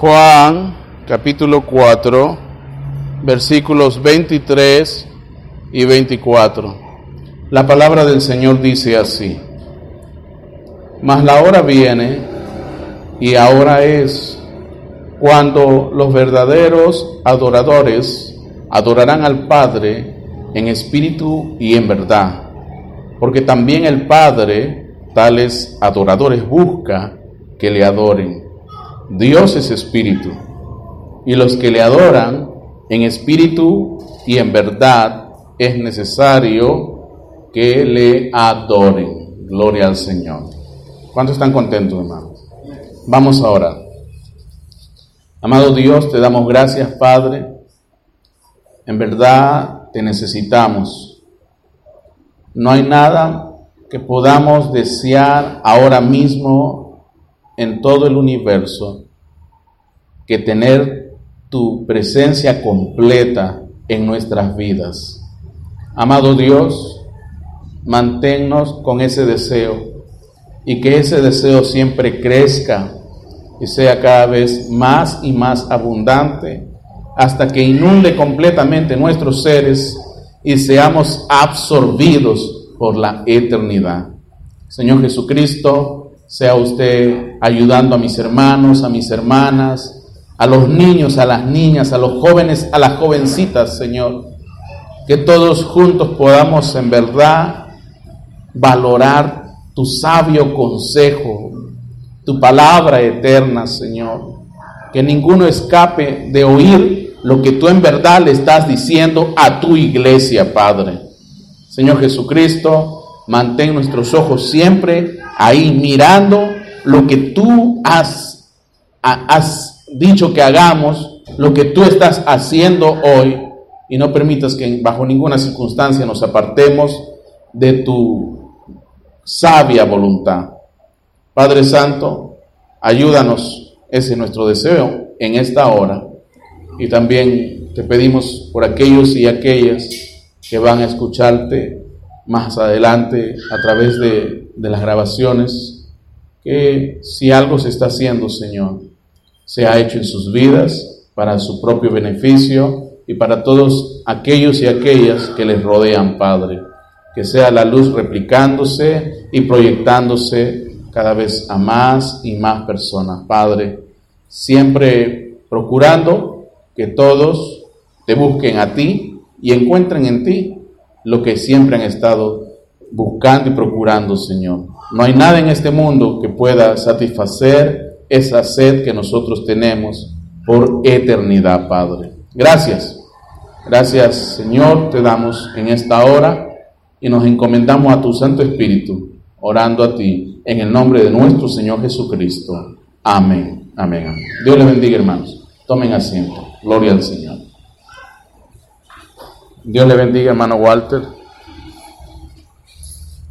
Juan capítulo 4, versículos 23 y 24. La palabra del Señor dice así, mas la hora viene y ahora es cuando los verdaderos adoradores adorarán al Padre en espíritu y en verdad, porque también el Padre tales adoradores busca que le adoren. Dios es espíritu, y los que le adoran en espíritu y en verdad es necesario que le adoren. Gloria al Señor. ¿Cuántos están contentos, hermanos? Vamos ahora. Amado Dios, te damos gracias, Padre. En verdad te necesitamos. No hay nada que podamos desear ahora mismo en todo el universo que tener tu presencia completa en nuestras vidas. Amado Dios, manténnos con ese deseo y que ese deseo siempre crezca y sea cada vez más y más abundante hasta que inunde completamente nuestros seres y seamos absorbidos por la eternidad. Señor Jesucristo, sea usted ayudando a mis hermanos, a mis hermanas, a los niños, a las niñas, a los jóvenes, a las jovencitas, Señor. Que todos juntos podamos en verdad valorar tu sabio consejo, tu palabra eterna, Señor. Que ninguno escape de oír lo que tú en verdad le estás diciendo a tu iglesia, Padre. Señor Jesucristo, mantén nuestros ojos siempre ahí mirando lo que tú has, has dicho que hagamos, lo que tú estás haciendo hoy, y no permitas que bajo ninguna circunstancia nos apartemos de tu sabia voluntad. Padre Santo, ayúdanos, ese es nuestro deseo en esta hora. Y también te pedimos por aquellos y aquellas que van a escucharte más adelante a través de, de las grabaciones, que si algo se está haciendo, Señor, se ha hecho en sus vidas para su propio beneficio y para todos aquellos y aquellas que les rodean, Padre. Que sea la luz replicándose y proyectándose cada vez a más y más personas, Padre. Siempre procurando que todos te busquen a ti y encuentren en ti lo que siempre han estado buscando y procurando, Señor. No hay nada en este mundo que pueda satisfacer esa sed que nosotros tenemos por eternidad, Padre. Gracias. Gracias, Señor, te damos en esta hora y nos encomendamos a tu Santo Espíritu, orando a ti en el nombre de nuestro Señor Jesucristo. Amén. Amén. amén. Dios les bendiga, hermanos. Tomen asiento. Gloria al Señor. Dios le bendiga, hermano Walter,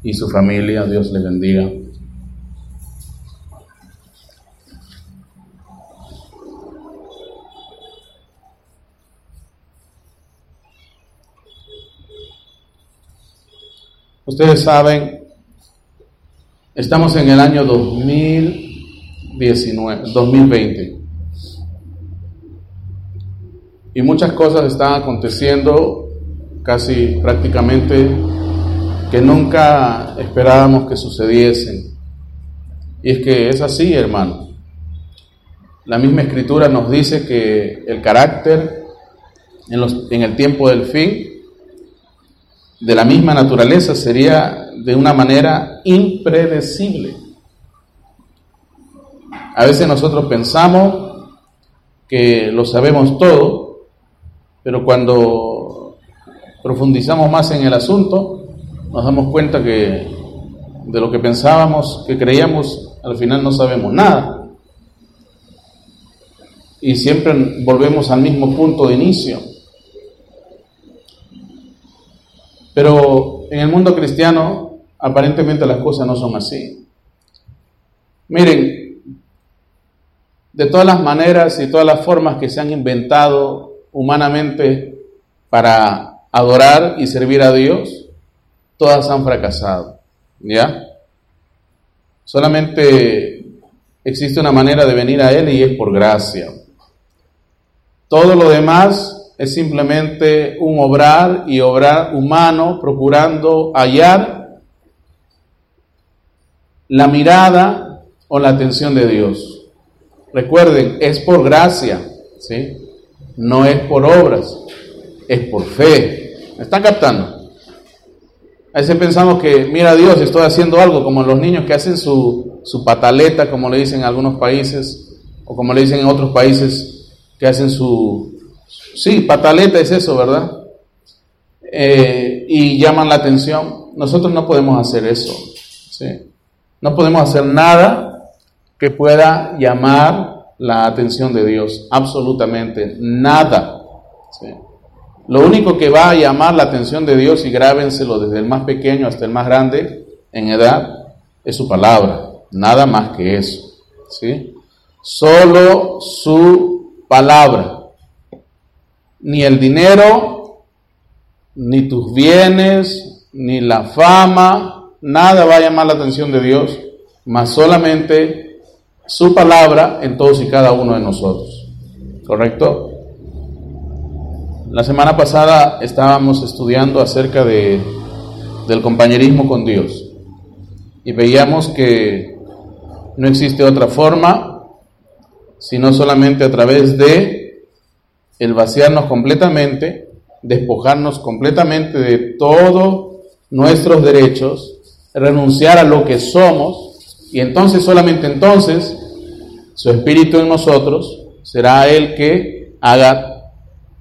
y su familia. Dios le bendiga. Ustedes saben, estamos en el año 2019, 2020. Y muchas cosas están aconteciendo casi prácticamente que nunca esperábamos que sucediesen. Y es que es así, hermano. La misma escritura nos dice que el carácter en, en el tiempo del fin de la misma naturaleza sería de una manera impredecible. A veces nosotros pensamos que lo sabemos todo, pero cuando profundizamos más en el asunto, nos damos cuenta que de lo que pensábamos, que creíamos, al final no sabemos nada. Y siempre volvemos al mismo punto de inicio. Pero en el mundo cristiano aparentemente las cosas no son así. Miren, de todas las maneras y todas las formas que se han inventado humanamente para adorar y servir a Dios, todas han fracasado. ¿Ya? Solamente existe una manera de venir a Él y es por gracia. Todo lo demás es simplemente un obrar y obrar humano procurando hallar la mirada o la atención de Dios. Recuerden, es por gracia, ¿sí? No es por obras, es por fe. ¿Me están captando? A veces pensamos que, mira Dios, estoy haciendo algo, como los niños que hacen su, su pataleta, como le dicen en algunos países, o como le dicen en otros países, que hacen su... Sí, pataleta es eso, ¿verdad? Eh, y llaman la atención. Nosotros no podemos hacer eso. ¿sí? No podemos hacer nada que pueda llamar la atención de Dios. Absolutamente nada. Lo único que va a llamar la atención de Dios, y grábenselo desde el más pequeño hasta el más grande en edad, es su palabra. Nada más que eso. ¿sí? Solo su palabra. Ni el dinero, ni tus bienes, ni la fama, nada va a llamar la atención de Dios, más solamente su palabra en todos y cada uno de nosotros. ¿Correcto? La semana pasada estábamos estudiando acerca de, del compañerismo con Dios y veíamos que no existe otra forma sino solamente a través de el vaciarnos completamente, despojarnos completamente de todos nuestros derechos, renunciar a lo que somos y entonces, solamente entonces, su espíritu en nosotros será el que haga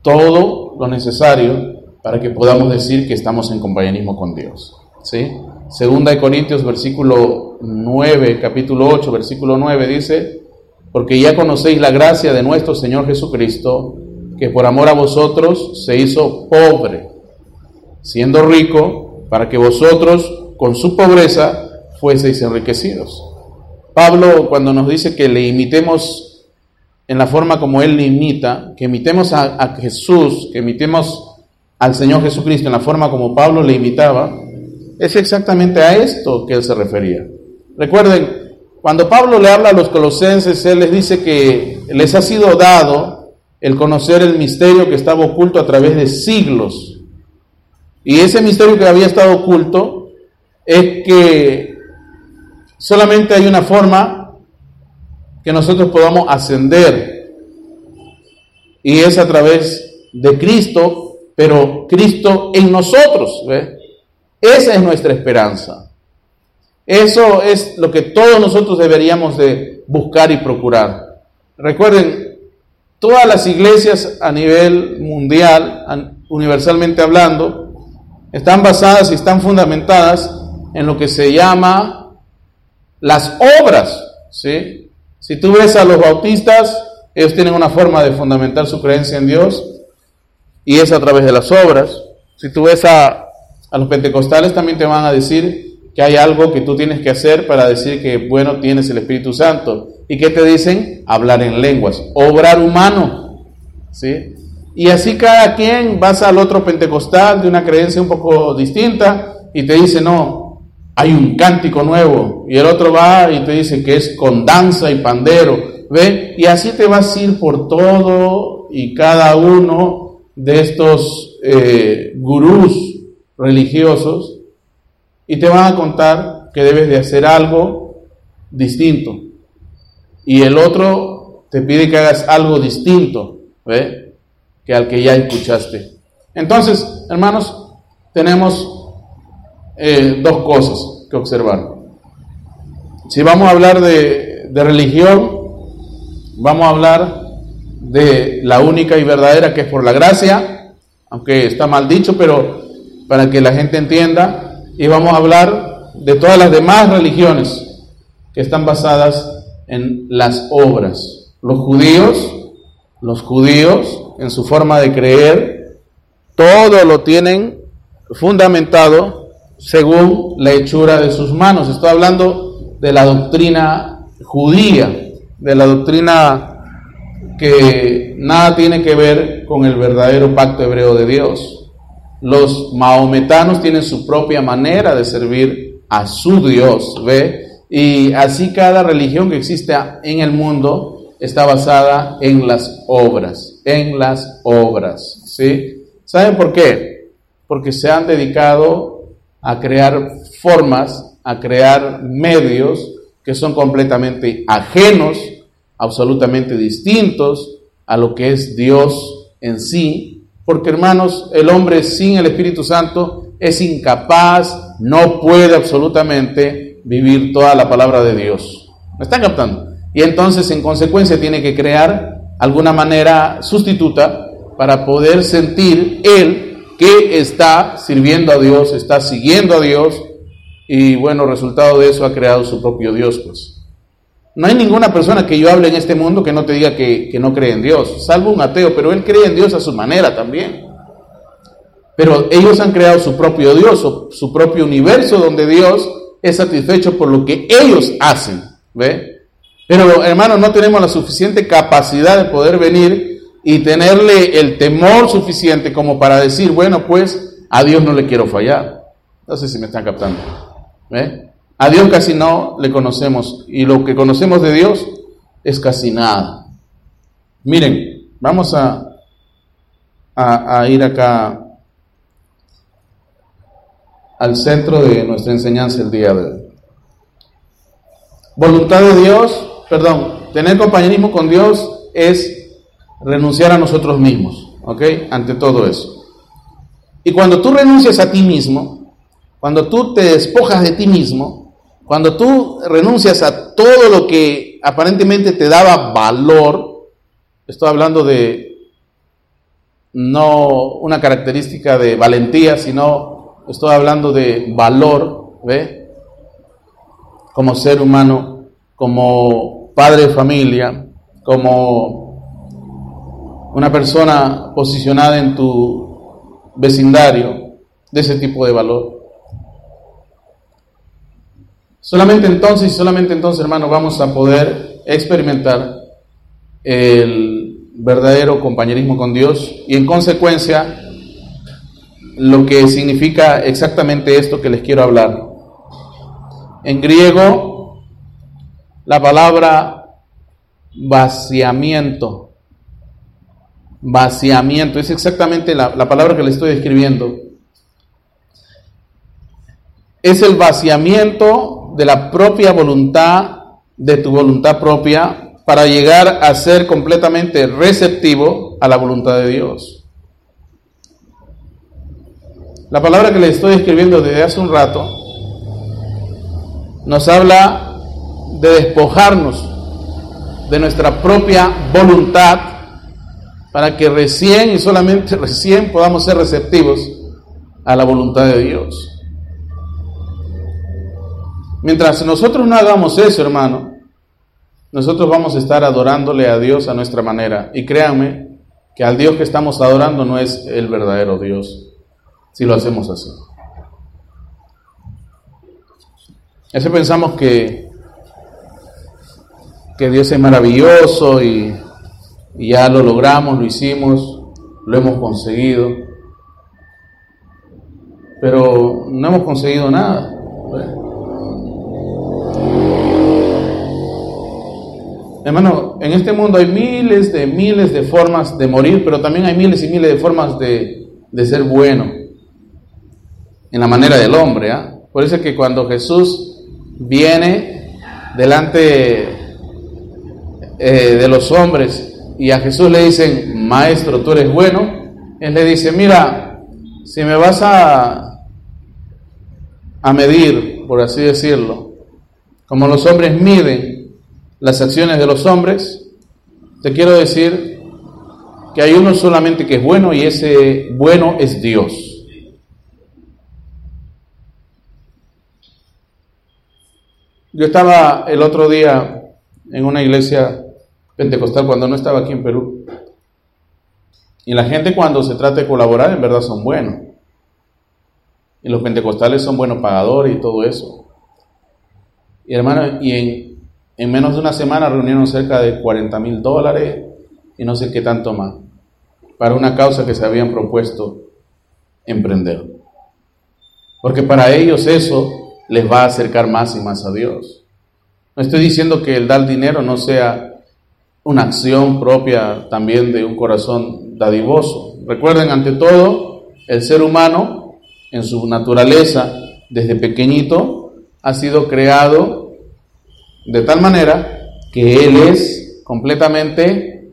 todo lo necesario para que podamos decir que estamos en compañerismo con Dios. ¿Sí? Segunda de Corintios, versículo 9, capítulo 8, versículo 9 dice, porque ya conocéis la gracia de nuestro Señor Jesucristo, que por amor a vosotros se hizo pobre, siendo rico, para que vosotros con su pobreza fueseis enriquecidos. Pablo cuando nos dice que le imitemos en la forma como Él le imita, que imitemos a, Jesús, que imitemos al Señor Jesucristo en la forma como Pablo le imitaba, es exactamente a esto que Él se refería. Recuerden, cuando Pablo le habla a los colosenses, Él les dice que les ha sido dado el conocer el misterio que estaba oculto a través de siglos. Y ese misterio que había estado oculto es que Solamente hay una forma que nosotros podamos ascender y es a través de Cristo, pero Cristo en nosotros. Esa es nuestra esperanza. Eso es lo que todos nosotros deberíamos de buscar y procurar. Recuerden, todas las iglesias a nivel mundial, universalmente hablando, están basadas y están fundamentadas en lo que se llama las obras, ¿sí? Si tú ves a los bautistas, ellos tienen una forma de fundamentar su creencia en Dios y es a través de las obras. Si tú ves a, a los pentecostales, también te van a decir que hay algo que tú tienes que hacer para decir que, bueno, tienes el Espíritu Santo. ¿Y qué te dicen? Hablar en lenguas, obrar humano, ¿sí? Y así cada quien vas al otro pentecostal de una creencia un poco distinta y te dice, no, hay un cántico nuevo y el otro va y te dice que es con danza y pandero, ¿ve? Y así te vas a ir por todo y cada uno de estos eh, gurús religiosos y te van a contar que debes de hacer algo distinto. Y el otro te pide que hagas algo distinto, ¿ve? Que al que ya escuchaste. Entonces, hermanos, tenemos eh, dos cosas que observar. Si vamos a hablar de, de religión, vamos a hablar de la única y verdadera que es por la gracia, aunque está mal dicho, pero para que la gente entienda, y vamos a hablar de todas las demás religiones que están basadas en las obras. Los judíos, los judíos en su forma de creer, todo lo tienen fundamentado según la hechura de sus manos. Estoy hablando de la doctrina judía, de la doctrina que nada tiene que ver con el verdadero pacto hebreo de Dios. Los maometanos tienen su propia manera de servir a su Dios, ¿ve? Y así cada religión que existe en el mundo está basada en las obras, en las obras, ¿sí? ¿Saben por qué? Porque se han dedicado a crear formas, a crear medios que son completamente ajenos, absolutamente distintos a lo que es Dios en sí, porque hermanos, el hombre sin el Espíritu Santo es incapaz, no puede absolutamente vivir toda la palabra de Dios. ¿Me están captando? Y entonces, en consecuencia, tiene que crear alguna manera sustituta para poder sentir él que está sirviendo a Dios, está siguiendo a Dios, y bueno, resultado de eso ha creado su propio Dios, pues. No hay ninguna persona que yo hable en este mundo que no te diga que, que no cree en Dios, salvo un ateo, pero él cree en Dios a su manera también. Pero ellos han creado su propio Dios, su propio universo donde Dios es satisfecho por lo que ellos hacen. ¿Ve? Pero hermanos, no tenemos la suficiente capacidad de poder venir y tenerle el temor suficiente como para decir, bueno, pues a Dios no le quiero fallar. No sé si me están captando. ¿Ve? A Dios casi no le conocemos y lo que conocemos de Dios es casi nada. Miren, vamos a, a, a ir acá al centro de nuestra enseñanza el día de hoy. Voluntad de Dios, perdón, tener compañerismo con Dios es renunciar a nosotros mismos, ¿ok? Ante todo eso. Y cuando tú renuncias a ti mismo, cuando tú te despojas de ti mismo, cuando tú renuncias a todo lo que aparentemente te daba valor, estoy hablando de no una característica de valentía, sino estoy hablando de valor, ¿ve? Como ser humano, como padre de familia, como una persona posicionada en tu vecindario, de ese tipo de valor. Solamente entonces solamente entonces, hermano, vamos a poder experimentar el verdadero compañerismo con Dios y en consecuencia lo que significa exactamente esto que les quiero hablar. En griego, la palabra vaciamiento, vaciamiento, es exactamente la, la palabra que le estoy escribiendo. Es el vaciamiento de la propia voluntad, de tu voluntad propia, para llegar a ser completamente receptivo a la voluntad de Dios. La palabra que le estoy escribiendo desde hace un rato nos habla de despojarnos de nuestra propia voluntad para que recién y solamente recién podamos ser receptivos a la voluntad de Dios. Mientras nosotros no hagamos eso, hermano, nosotros vamos a estar adorándole a Dios a nuestra manera. Y créanme que al Dios que estamos adorando no es el verdadero Dios si lo hacemos así. A pensamos que, que Dios es maravilloso y, y ya lo logramos, lo hicimos, lo hemos conseguido, pero no hemos conseguido nada. Hermano, en este mundo hay miles de miles de formas de morir, pero también hay miles y miles de formas de, de ser bueno en la manera del hombre. ¿ah? Por eso es que cuando Jesús viene delante eh, de los hombres y a Jesús le dicen, maestro, tú eres bueno, él le dice, mira, si me vas a, a medir, por así decirlo, como los hombres miden las acciones de los hombres, te quiero decir que hay uno solamente que es bueno y ese bueno es Dios. Yo estaba el otro día en una iglesia pentecostal cuando no estaba aquí en Perú. Y la gente cuando se trata de colaborar en verdad son buenos. Y los pentecostales son buenos pagadores y todo eso. Y hermano, y en, en menos de una semana reunieron cerca de 40 mil dólares y no sé qué tanto más para una causa que se habían propuesto emprender. Porque para ellos eso les va a acercar más y más a Dios. No estoy diciendo que el dar dinero no sea una acción propia también de un corazón dadivoso. Recuerden, ante todo, el ser humano en su naturaleza, desde pequeñito, ha sido creado de tal manera que él es completamente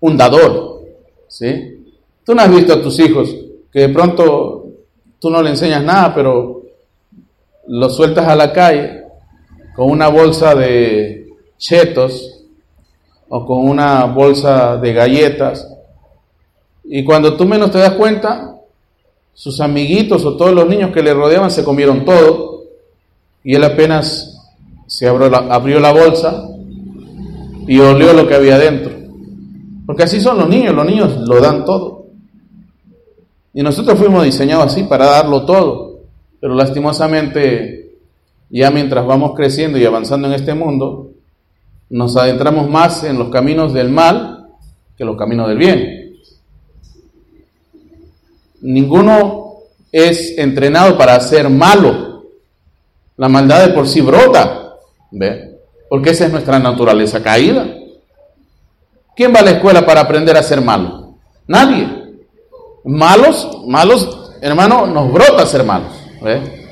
un dador. ¿sí? Tú no has visto a tus hijos que de pronto tú no le enseñas nada, pero los sueltas a la calle con una bolsa de chetos o con una bolsa de galletas. Y cuando tú menos te das cuenta, sus amiguitos o todos los niños que le rodeaban se comieron todo. Y él apenas se abrió la, abrió la bolsa y olió lo que había dentro. Porque así son los niños, los niños lo dan todo. Y nosotros fuimos diseñados así para darlo todo. Pero lastimosamente ya mientras vamos creciendo y avanzando en este mundo, nos adentramos más en los caminos del mal que los caminos del bien. Ninguno es entrenado para ser malo. La maldad de por sí brota, ¿ve? Porque esa es nuestra naturaleza caída. ¿Quién va a la escuela para aprender a ser malo? Nadie. Malos, malos, hermano, nos brota ser malos. ¿Ve?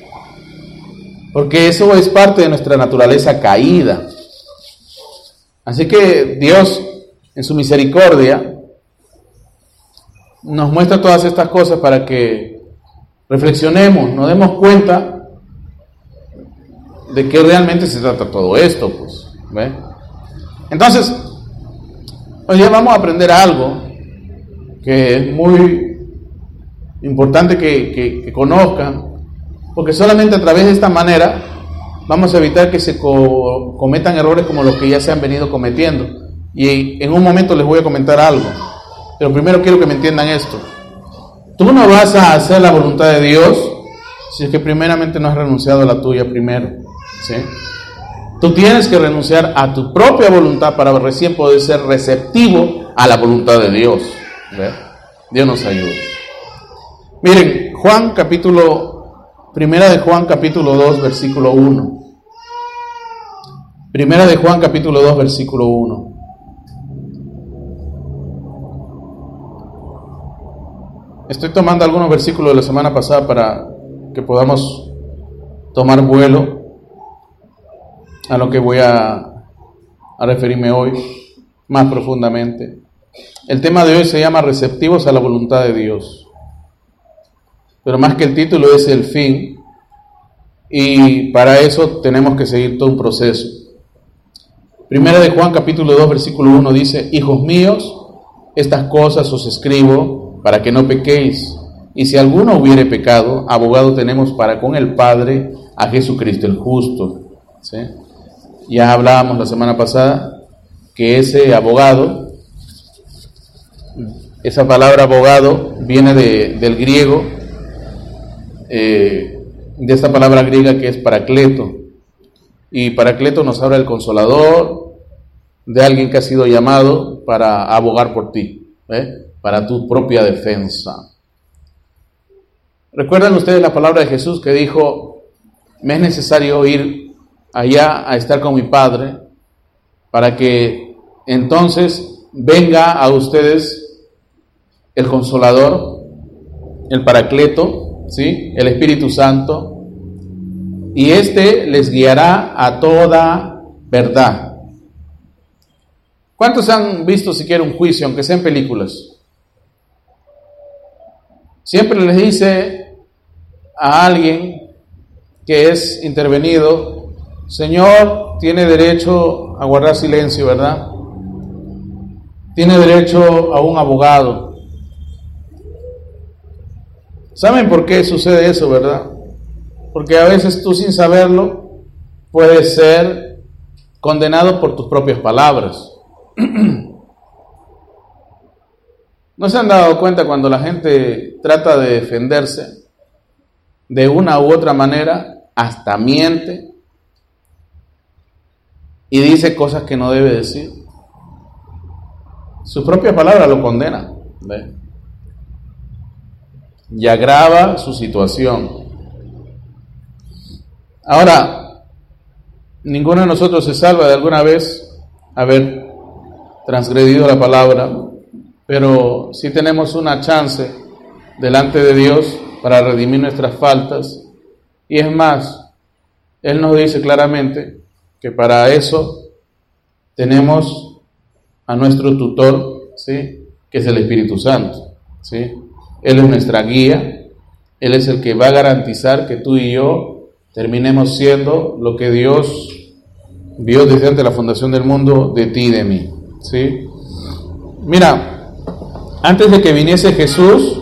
Porque eso es parte de nuestra naturaleza caída. Así que Dios, en su misericordia, nos muestra todas estas cosas para que reflexionemos, nos demos cuenta de qué realmente se trata todo esto. Pues, Entonces, hoy día vamos a aprender algo que es muy importante que, que, que conozcan porque solamente a través de esta manera vamos a evitar que se cometan errores como los que ya se han venido cometiendo. Y en un momento les voy a comentar algo. Pero primero quiero que me entiendan esto. Tú no vas a hacer la voluntad de Dios si es que primeramente no has renunciado a la tuya primero. ¿sí? Tú tienes que renunciar a tu propia voluntad para recién poder ser receptivo a la voluntad de Dios. Dios nos ayude. Miren, Juan capítulo Primera de Juan capítulo 2 versículo 1. Primera de Juan capítulo 2 versículo 1. Estoy tomando algunos versículos de la semana pasada para que podamos tomar vuelo a lo que voy a, a referirme hoy más profundamente. El tema de hoy se llama receptivos a la voluntad de Dios. Pero más que el título es el fin. Y para eso tenemos que seguir todo un proceso. Primera de Juan capítulo 2 versículo 1 dice, Hijos míos, estas cosas os escribo para que no pequéis. Y si alguno hubiere pecado, abogado tenemos para con el Padre a Jesucristo el justo. Ya hablábamos la semana pasada que ese abogado, esa palabra abogado viene de, del griego eh, de esta palabra griega que es paracleto. Y paracleto nos habla del consolador, de alguien que ha sido llamado para abogar por ti, ¿eh? para tu propia defensa. ¿Recuerdan ustedes la palabra de Jesús que dijo, me es necesario ir allá a estar con mi Padre para que entonces venga a ustedes el consolador, el paracleto, ¿sí? El Espíritu Santo, y éste les guiará a toda verdad. ¿Cuántos han visto siquiera un juicio, aunque sean películas? Siempre les dice a alguien que es intervenido, Señor, tiene derecho a guardar silencio, ¿verdad? Tiene derecho a un abogado. ¿Saben por qué sucede eso, verdad? Porque a veces tú sin saberlo puedes ser condenado por tus propias palabras. ¿No se han dado cuenta cuando la gente trata de defenderse de una u otra manera, hasta miente y dice cosas que no debe decir? Su propia palabra lo condena. ¿ve? Y agrava su situación. Ahora, ninguno de nosotros se salva de alguna vez haber transgredido la palabra, pero sí tenemos una chance delante de Dios para redimir nuestras faltas. Y es más, Él nos dice claramente que para eso tenemos a nuestro tutor, ¿sí? que es el Espíritu Santo. ¿sí? Él es nuestra guía, Él es el que va a garantizar que tú y yo terminemos siendo lo que Dios vio desde antes de la fundación del mundo de ti y de mí. ¿sí? Mira, antes de que viniese Jesús,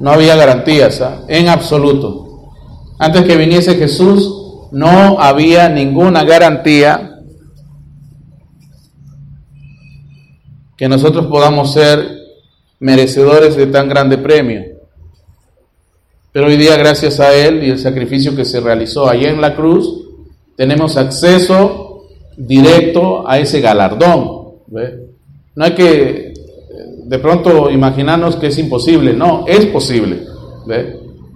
no había garantías, ¿ah? en absoluto. Antes que viniese Jesús, no había ninguna garantía que nosotros podamos ser merecedores de tan grande premio. Pero hoy día, gracias a Él y el sacrificio que se realizó allá en la cruz, tenemos acceso directo a ese galardón. No hay que de pronto imaginarnos que es imposible, no, es posible.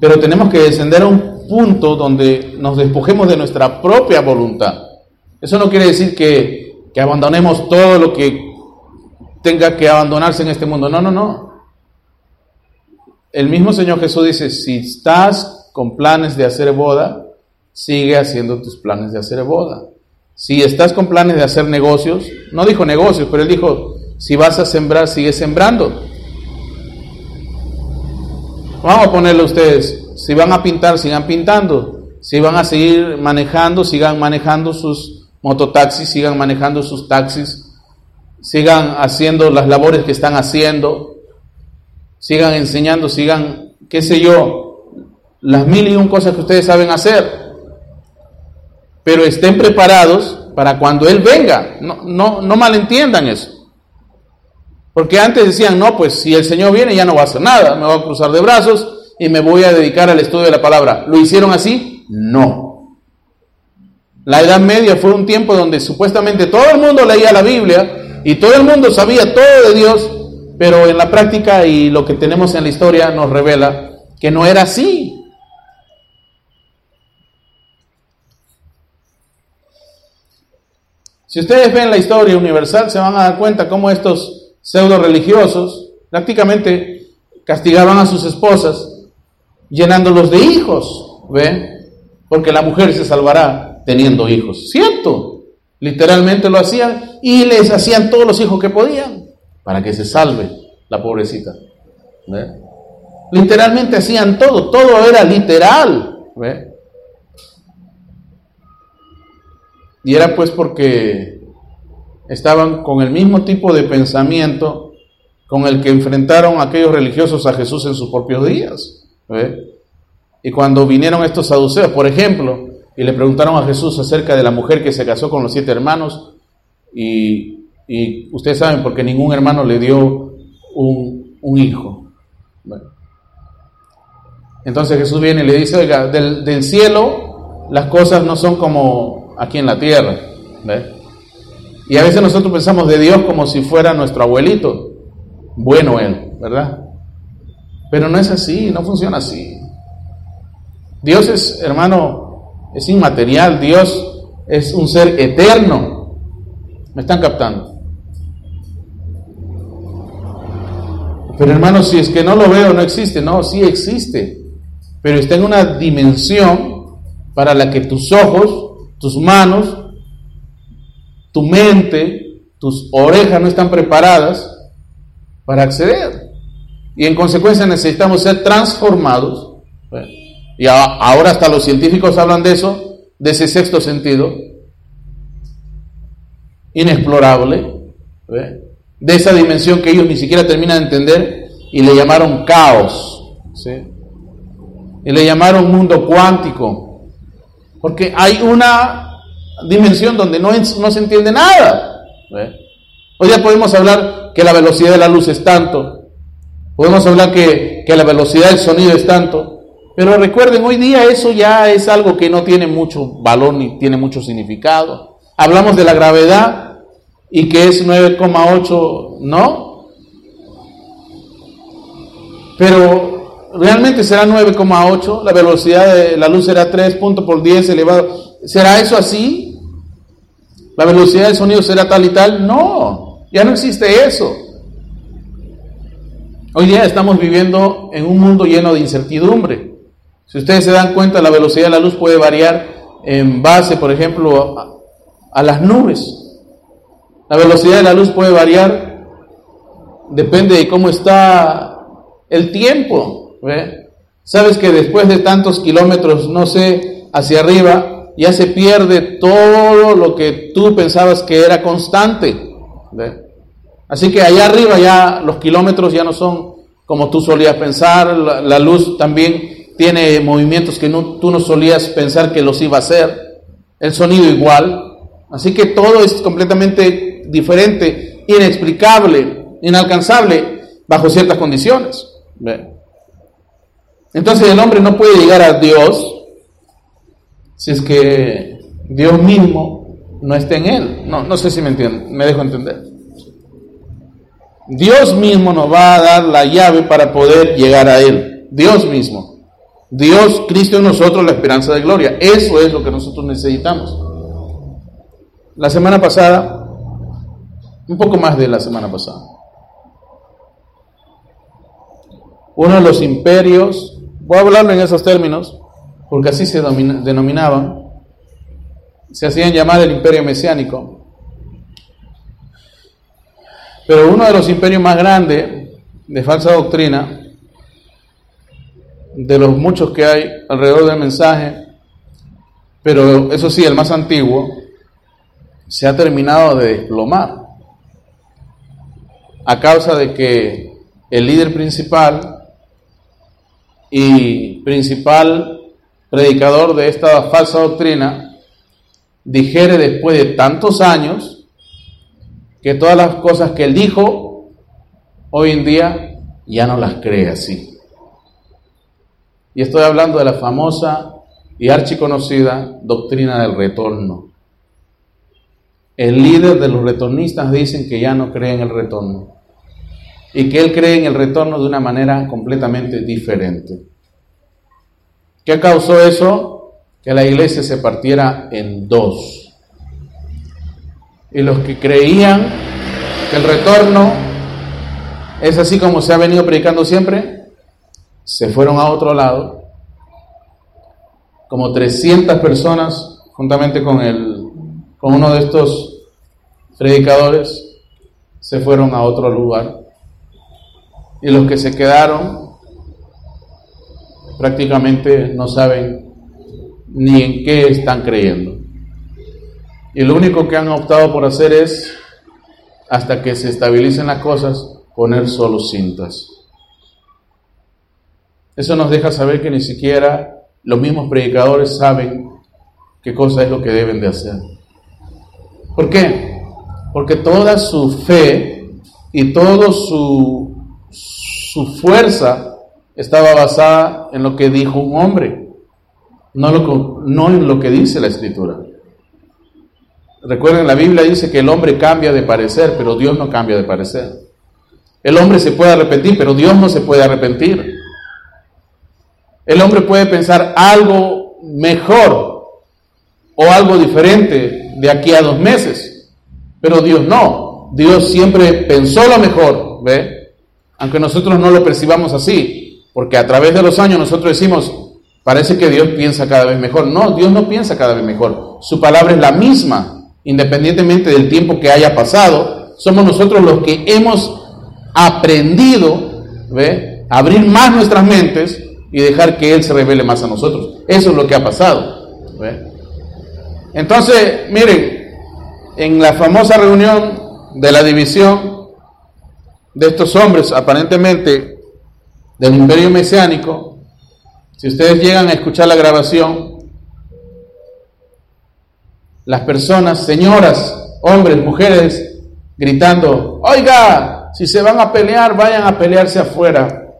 Pero tenemos que descender a un punto donde nos despojemos de nuestra propia voluntad. Eso no quiere decir que abandonemos todo lo que tenga que abandonarse en este mundo. No, no, no. El mismo Señor Jesús dice, si estás con planes de hacer boda, sigue haciendo tus planes de hacer boda. Si estás con planes de hacer negocios, no dijo negocios, pero él dijo, si vas a sembrar, sigue sembrando. Vamos a ponerle a ustedes, si van a pintar, sigan pintando. Si van a seguir manejando, sigan manejando sus mototaxis, sigan manejando sus taxis, sigan haciendo las labores que están haciendo, sigan enseñando, sigan, qué sé yo, las mil y un cosas que ustedes saben hacer. Pero estén preparados para cuando Él venga. No, no, no malentiendan eso. Porque antes decían, no, pues si el Señor viene ya no va a hacer nada, me voy a cruzar de brazos y me voy a dedicar al estudio de la palabra. ¿Lo hicieron así? No. La Edad Media fue un tiempo donde supuestamente todo el mundo leía la Biblia, y todo el mundo sabía todo de Dios, pero en la práctica y lo que tenemos en la historia nos revela que no era así. Si ustedes ven la historia universal, se van a dar cuenta cómo estos pseudo religiosos prácticamente castigaban a sus esposas llenándolos de hijos, ¿ven? Porque la mujer se salvará teniendo hijos. ¿Cierto? Literalmente lo hacían y les hacían todos los hijos que podían para que se salve la pobrecita. Literalmente hacían todo, todo era literal. Y era pues porque estaban con el mismo tipo de pensamiento con el que enfrentaron aquellos religiosos a Jesús en sus propios días. Y cuando vinieron estos saduceos, por ejemplo, y le preguntaron a Jesús acerca de la mujer que se casó con los siete hermanos y, ustedes saben porque ningún hermano le dio un, hijo. Entonces Jesús viene y le dice, oiga, del, cielo las cosas no son como aquí en la tierra. Y a veces nosotros pensamos de Dios como si fuera nuestro abuelito. Bueno él, ¿verdad? Pero no es así, no funciona así. Dios es, hermano, es inmaterial, Dios es un ser eterno. ¿Me están captando? Pero hermanos, si es que no lo veo, no existe. No, sí existe. Pero está en una dimensión para la que tus ojos, tus manos, tu mente, tus orejas no están preparadas para acceder. Y en consecuencia necesitamos ser transformados y ahora hasta los científicos hablan de eso, de ese sexto sentido, inexplorable, de esa dimensión que ellos ni siquiera terminan de entender y le llamaron caos, y le llamaron mundo cuántico, porque hay una dimensión donde no, se entiende nada. Hoy ya podemos hablar que la velocidad de la luz es tanto, podemos hablar que la velocidad del sonido es tanto, pero recuerden, hoy día eso ya es algo que no tiene mucho valor ni tiene mucho significado. Hablamos de la gravedad y que es 9,8, ¿no? Pero realmente será 9,8, la velocidad de la luz será 3 puntos por 10 elevado. ¿Será eso así? ¿La velocidad del sonido será tal y tal? No, ya no existe eso. Hoy día estamos viviendo en un mundo lleno de incertidumbre. Si ustedes se dan cuenta, la velocidad de la luz puede variar en base, por ejemplo, a, las nubes. La velocidad de la luz puede variar, depende de cómo está el tiempo. Sabes que después de tantos kilómetros, no sé, hacia arriba, ya se pierde todo lo que tú pensabas que era constante. Así que allá arriba ya los kilómetros ya no son como tú solías pensar, la, luz también tiene movimientos que no, tú no solías pensar que los iba a hacer, el sonido igual, así que todo es completamente diferente, inexplicable, inalcanzable bajo ciertas condiciones. Entonces el hombre no puede llegar a Dios si es que Dios mismo no está en él. No, no sé si me entiendo, me dejo entender. Dios mismo nos va a dar la llave para poder llegar a Él. Dios mismo. Dios, Cristo en nosotros, la esperanza de gloria. Eso es lo que nosotros necesitamos. La semana pasada, un poco más de la semana pasada, uno de los imperios, voy a hablarlo en esos términos, porque así se denominaban, se hacían llamar el imperio mesiánico. Pero uno de los imperios más grandes de falsa doctrina, de los muchos que hay alrededor del mensaje, pero eso sí, el más antiguo, se ha terminado de desplomar a causa de que el líder principal y principal predicador de esta falsa doctrina dijere después de tantos años que todas las cosas que él dijo, hoy en día ya no las cree así. Y estoy hablando de la famosa y archiconocida doctrina del retorno. El líder de los retornistas dicen que ya no cree en el retorno y que él cree en el retorno de una manera completamente diferente. ¿Qué causó eso? Que la iglesia se partiera en dos y los que creían que el retorno es así como se ha venido predicando siempre, se fueron a otro lado. Como 300 personas, juntamente con, el, con uno de estos predicadores, se fueron a otro lugar. Y los que se quedaron prácticamente no saben ni en qué están creyendo. Y lo único que han optado por hacer es, hasta que se estabilicen las cosas, poner solo cintas. Eso nos deja saber que ni siquiera los mismos predicadores saben qué cosa es lo que deben de hacer. ¿Por qué? Porque toda su fe y toda su, su fuerza estaba basada en lo que dijo un hombre, no, no en lo que dice la escritura. Recuerden, la Biblia dice que el hombre cambia de parecer, pero Dios no cambia de parecer. El hombre se puede arrepentir, pero Dios no se puede arrepentir. El hombre puede pensar algo mejor o algo diferente de aquí a dos meses, pero Dios no. Dios siempre pensó lo mejor, ¿ve? Aunque nosotros no lo percibamos así, porque a través de los años nosotros decimos, parece que Dios piensa cada vez mejor. No, Dios no piensa cada vez mejor. Su palabra es la misma independientemente del tiempo que haya pasado, somos nosotros los que hemos aprendido a abrir más nuestras mentes y dejar que Él se revele más a nosotros. Eso es lo que ha pasado. Entonces, miren, en la famosa reunión de la división de estos hombres, aparentemente del imperio mesiánico, si ustedes llegan a escuchar la grabación, las personas, señoras, hombres, mujeres, gritando, oiga, si se van a pelear, vayan a pelearse afuera.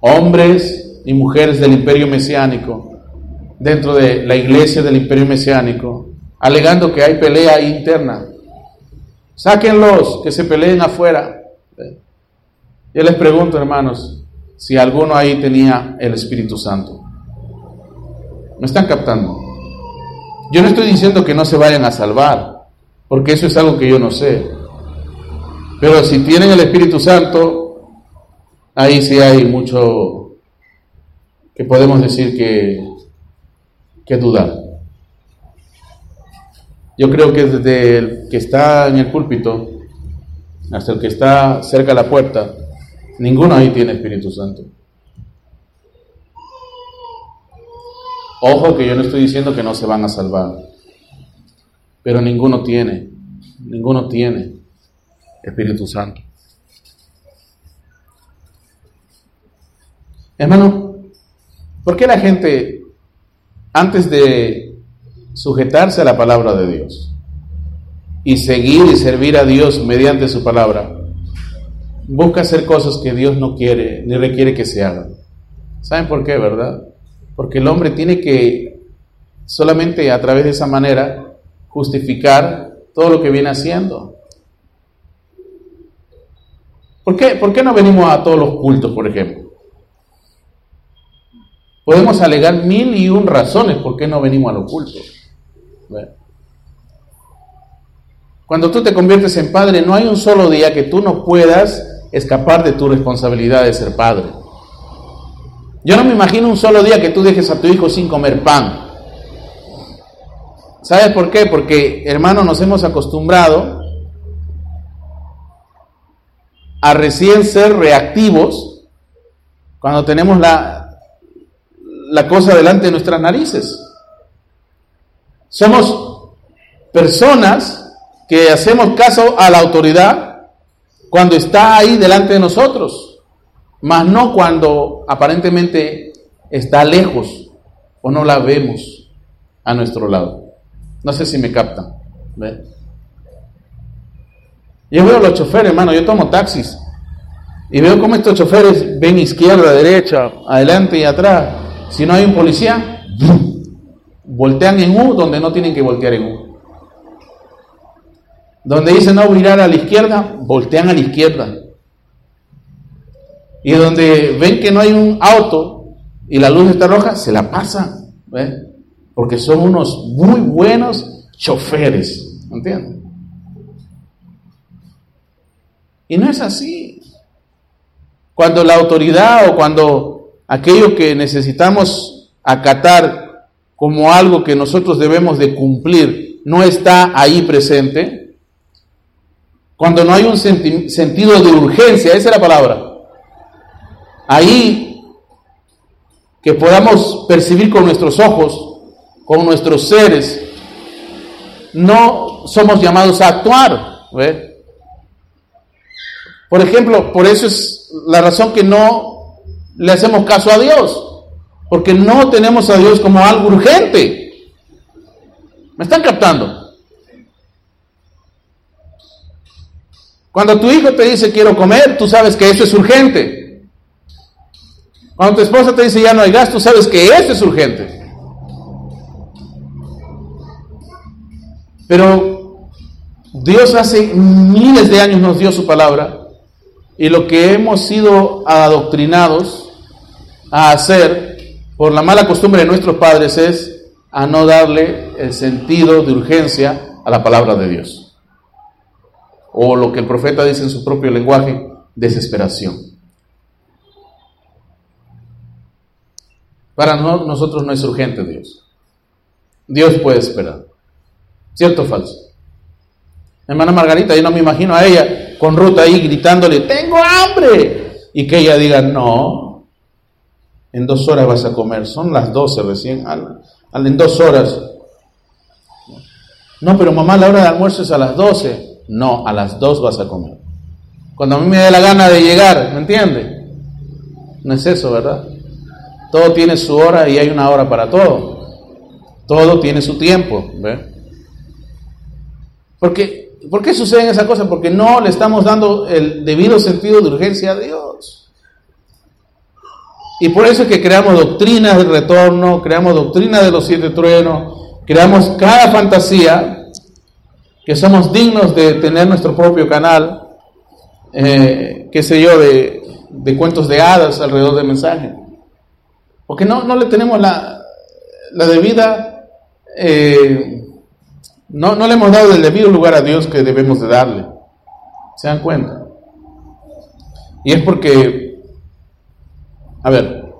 Hombres y mujeres del imperio mesiánico, dentro de la iglesia del imperio mesiánico, alegando que hay pelea interna. Sáquenlos, que se peleen afuera. Yo les pregunto, hermanos, si alguno ahí tenía el Espíritu Santo. ¿Me están captando? Yo no estoy diciendo que no se vayan a salvar, porque eso es algo que yo no sé. Pero si tienen el Espíritu Santo, ahí sí hay mucho que podemos decir que, que dudar. Yo creo que desde el que está en el púlpito hasta el que está cerca de la puerta, ninguno ahí tiene Espíritu Santo. Ojo que yo no estoy diciendo que no se van a salvar, pero ninguno tiene, ninguno tiene Espíritu Santo. Hermano, ¿por qué la gente, antes de sujetarse a la palabra de Dios y seguir y servir a Dios mediante su palabra, busca hacer cosas que Dios no quiere ni requiere que se hagan? ¿Saben por qué, verdad? Porque el hombre tiene que solamente a través de esa manera justificar todo lo que viene haciendo. ¿Por qué, ¿Por qué no venimos a todos los cultos, por ejemplo? Podemos alegar mil y un razones por qué no venimos a los cultos. Cuando tú te conviertes en padre, no hay un solo día que tú no puedas escapar de tu responsabilidad de ser padre. Yo no me imagino un solo día que tú dejes a tu hijo sin comer pan. ¿Sabes por qué? Porque, hermano, nos hemos acostumbrado a recién ser reactivos cuando tenemos la, la cosa delante de nuestras narices. Somos personas que hacemos caso a la autoridad cuando está ahí delante de nosotros mas no cuando aparentemente está lejos o no la vemos a nuestro lado. No sé si me captan. Yo veo los choferes, hermano, yo tomo taxis y veo cómo estos choferes ven izquierda, derecha, adelante y atrás. Si no hay un policía, voltean en U donde no tienen que voltear en U. Donde dice no mirar a la izquierda, voltean a la izquierda. Y donde ven que no hay un auto y la luz está roja, se la pasan. Porque son unos muy buenos choferes. ¿Entienden? Y no es así. Cuando la autoridad o cuando aquello que necesitamos acatar como algo que nosotros debemos de cumplir no está ahí presente, cuando no hay un sentido de urgencia, esa es la palabra, ahí que podamos percibir con nuestros ojos, con nuestros seres, no somos llamados a actuar. Por ejemplo, por eso es la razón que no le hacemos caso a Dios, porque no tenemos a Dios como algo urgente. ¿Me están captando? Cuando tu hijo te dice quiero comer, tú sabes que eso es urgente. Cuando tu esposa te dice ya no hay gas, tú sabes que eso es urgente. Pero Dios hace miles de años nos dio su palabra y lo que hemos sido adoctrinados a hacer por la mala costumbre de nuestros padres es a no darle el sentido de urgencia a la palabra de Dios. O lo que el profeta dice en su propio lenguaje, desesperación. Para nosotros no es urgente Dios. Dios puede esperar. ¿Cierto o falso? Hermana Margarita, yo no me imagino a ella con Ruth ahí gritándole, tengo hambre. Y que ella diga, no, en dos horas vas a comer. Son las doce recién, en dos horas. No, pero mamá, la hora de almuerzo es a las doce. No, a las dos vas a comer. Cuando a mí me dé la gana de llegar, ¿me entiende? No es eso, ¿verdad? Todo tiene su hora y hay una hora para todo. Todo tiene su tiempo. ¿ve? Porque, ¿Por qué suceden esas cosas? Porque no le estamos dando el debido sentido de urgencia a Dios. Y por eso es que creamos doctrinas de retorno, creamos doctrinas de los siete truenos, creamos cada fantasía, que somos dignos de tener nuestro propio canal, eh, qué sé yo, de, de cuentos de hadas alrededor del mensaje. Porque no, no le tenemos la, la debida eh, no, no le hemos dado el debido lugar a Dios que debemos de darle. ¿Se dan cuenta? Y es porque, a ver,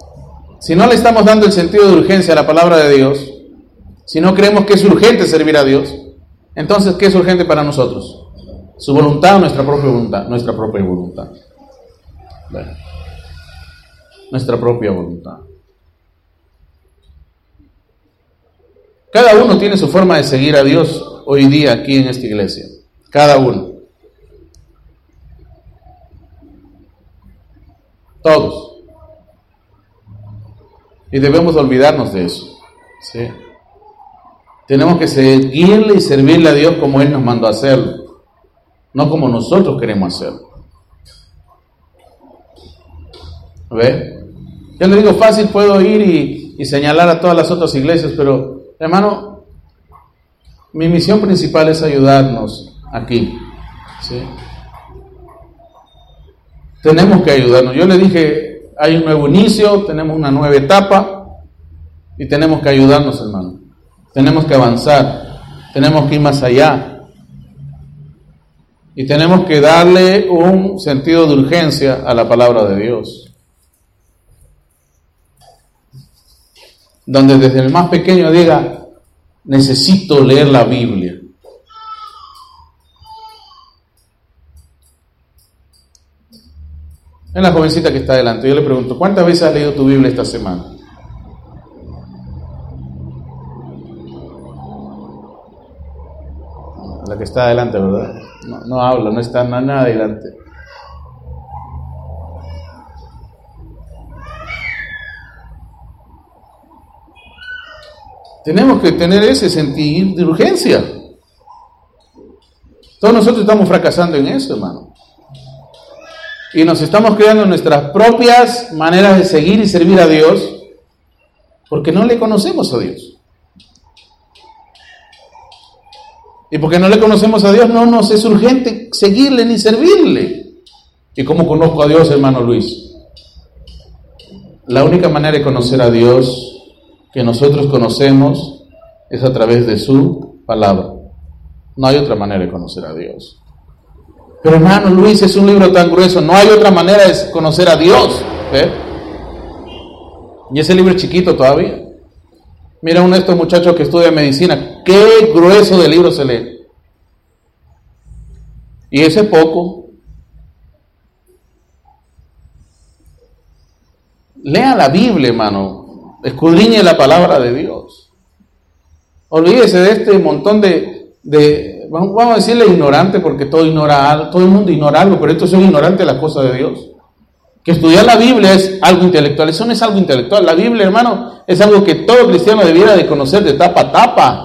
si no le estamos dando el sentido de urgencia a la palabra de Dios, si no creemos que es urgente servir a Dios, entonces, ¿qué es urgente para nosotros? ¿Su voluntad o nuestra propia voluntad? Nuestra propia voluntad. nuestra propia voluntad. Cada uno tiene su forma de seguir a Dios hoy día aquí en esta iglesia. Cada uno. Todos. Y debemos olvidarnos de eso. Tenemos que seguirle y servirle a Dios como Él nos mandó a hacerlo, no como nosotros queremos hacerlo. ¿Ve? Yo le digo, fácil puedo ir y, y señalar a todas las otras iglesias, pero Hermano, mi misión principal es ayudarnos aquí. Tenemos que ayudarnos. Yo le dije, hay un nuevo inicio, tenemos una nueva etapa y tenemos que ayudarnos, hermano. Tenemos que avanzar, tenemos que ir más allá. Y tenemos que darle un sentido de urgencia a la palabra de Dios. donde desde el más pequeño diga, necesito leer la Biblia. Es la jovencita que está adelante. Yo le pregunto, ¿cuántas veces has leído tu Biblia esta semana? La que está adelante, ¿verdad? No, no habla, no está nada adelante. Tenemos que tener ese sentir de urgencia. Todos nosotros estamos fracasando en eso, hermano. Y nos estamos creando nuestras propias maneras de seguir y servir a Dios porque no le conocemos a Dios. Y porque no le conocemos a Dios, no nos es urgente seguirle ni servirle. ¿Y cómo conozco a Dios, hermano Luis? La única manera de conocer a Dios que nosotros conocemos es a través de su palabra. No hay otra manera de conocer a Dios. Pero hermano Luis, es un libro tan grueso, no hay otra manera de conocer a Dios. Y ese libro es chiquito todavía. Mira uno de estos muchachos que estudia medicina, qué grueso de libro se lee. Y ese poco. Lea la Biblia, hermano. Escudriñe la palabra de Dios. Olvídese de este montón de, de vamos a decirle ignorante, porque todo, ignora, todo el mundo ignora algo, pero estos son ignorantes de las cosas de Dios. Que estudiar la Biblia es algo intelectual, eso no es algo intelectual. La Biblia, hermano, es algo que todo cristiano debiera de conocer de tapa a tapa.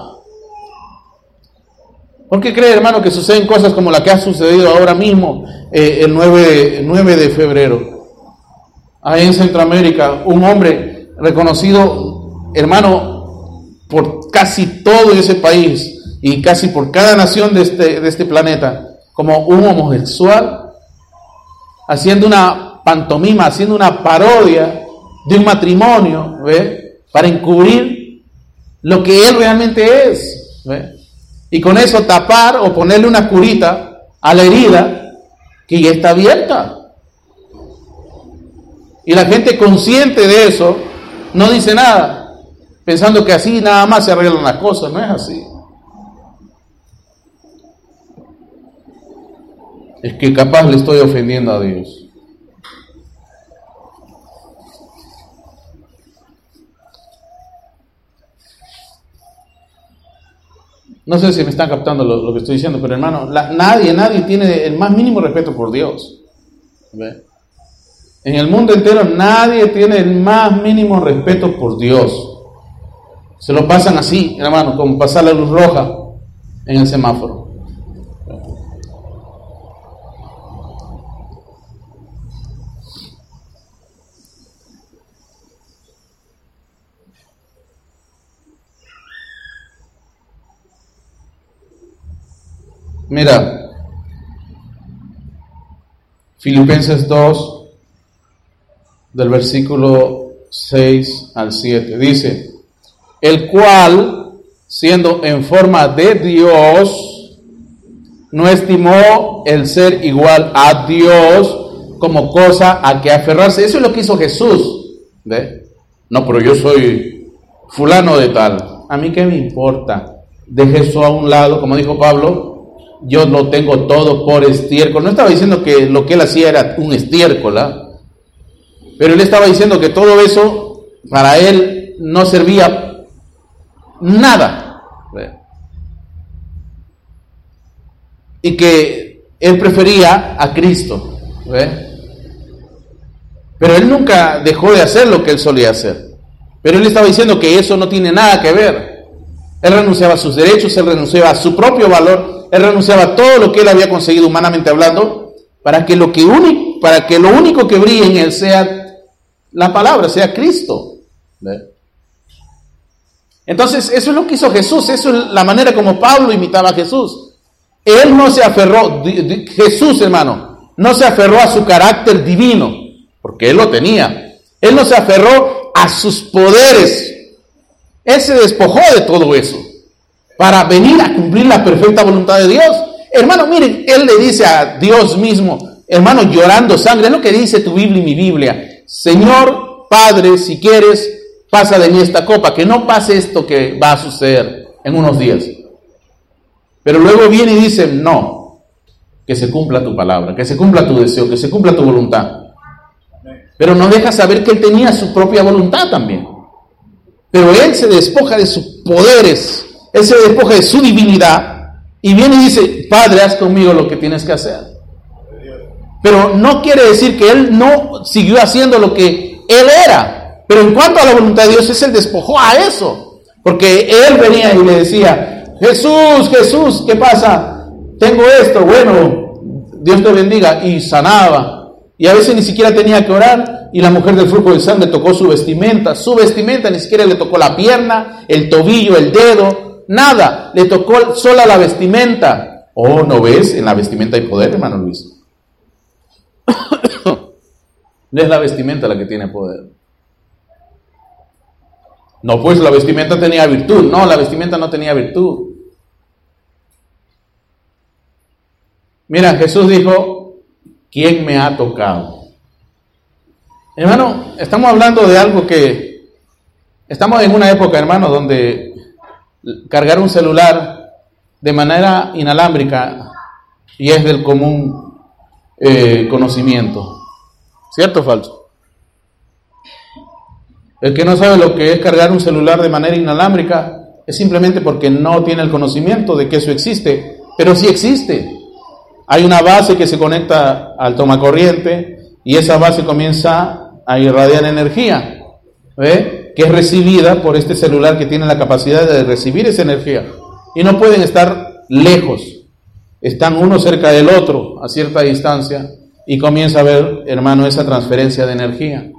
¿Por qué cree, hermano, que suceden cosas como la que ha sucedido ahora mismo, eh, el 9, 9 de febrero? Ahí en Centroamérica, un hombre reconocido, hermano, por casi todo ese país y casi por cada nación de este, de este planeta, como un homosexual, haciendo una pantomima, haciendo una parodia de un matrimonio, Para encubrir lo que él realmente es, Y con eso tapar o ponerle una curita a la herida que ya está abierta. Y la gente consciente de eso no dice nada, pensando que así nada más se arreglan las cosas, no es así. Es que capaz le estoy ofendiendo a Dios. No sé si me están captando lo, que estoy diciendo, pero hermano, nadie, nadie tiene el más mínimo respeto por Dios. En el mundo entero nadie tiene el más mínimo respeto por Dios. Se lo pasan así, hermano, como pasar la luz roja en el semáforo. Mira, Filipenses 2, del versículo 6 al 7. Dice, el cual siendo en forma de Dios, no estimó el ser igual a Dios como cosa a que aferrarse. Eso es lo que hizo Jesús. ¿Ve? No, pero yo soy fulano de tal. A mí qué me importa. Deje eso a un lado, como dijo Pablo, yo lo tengo todo por estiércol. No estaba diciendo que lo que él hacía era un estiércol, ¿ah? pero él estaba diciendo que todo eso para él no servía nada. Y que él prefería a Cristo. Pero él nunca dejó de hacer lo que él solía hacer. Pero él estaba diciendo que eso no tiene nada que ver. Él renunciaba a sus derechos, él renunciaba a su propio valor, él renunciaba a todo lo que él había conseguido humanamente hablando, para que lo, que único, para que lo único que brille en él sea la palabra, sea Cristo. Entonces, eso es lo que hizo Jesús, eso es la manera como Pablo imitaba a Jesús. Él no se aferró, Jesús hermano, no se aferró a su carácter divino, porque él lo tenía. Él no se aferró a sus poderes. Él se despojó de todo eso para venir a cumplir la perfecta voluntad de Dios. Hermano, miren, él le dice a Dios mismo, hermano, llorando sangre, es lo que dice tu Biblia y mi Biblia. Señor Padre, si quieres, pasa de mí esta copa, que no pase esto que va a suceder en unos días. Pero luego viene y dice, no, que se cumpla tu palabra, que se cumpla tu deseo, que se cumpla tu voluntad. Pero no deja saber que él tenía su propia voluntad también. Pero él se despoja de sus poderes, él se despoja de su divinidad y viene y dice, Padre, haz conmigo lo que tienes que hacer. Pero no quiere decir que él no siguió haciendo lo que él era. Pero en cuanto a la voluntad de Dios, él se despojó a eso. Porque él venía y le decía, Jesús, Jesús, ¿qué pasa? Tengo esto, bueno, Dios te bendiga. Y sanaba. Y a veces ni siquiera tenía que orar. Y la mujer del flujo de sangre tocó su vestimenta. Su vestimenta ni siquiera le tocó la pierna, el tobillo, el dedo, nada. Le tocó sola la vestimenta. Oh, ¿no ves? En la vestimenta hay poder, hermano Luis. no es la vestimenta la que tiene poder. No, pues la vestimenta tenía virtud. No, la vestimenta no tenía virtud. Mira, Jesús dijo, ¿quién me ha tocado? Hermano, estamos hablando de algo que estamos en una época, hermano, donde cargar un celular de manera inalámbrica y es del común eh, conocimiento. ¿Cierto o falso? El que no sabe lo que es cargar un celular de manera inalámbrica es simplemente porque no tiene el conocimiento de que eso existe, pero sí existe. Hay una base que se conecta al toma corriente y esa base comienza a irradiar energía, que es recibida por este celular que tiene la capacidad de recibir esa energía. Y no pueden estar lejos, están uno cerca del otro a cierta distancia y comienza a ver, hermano, esa transferencia de energía.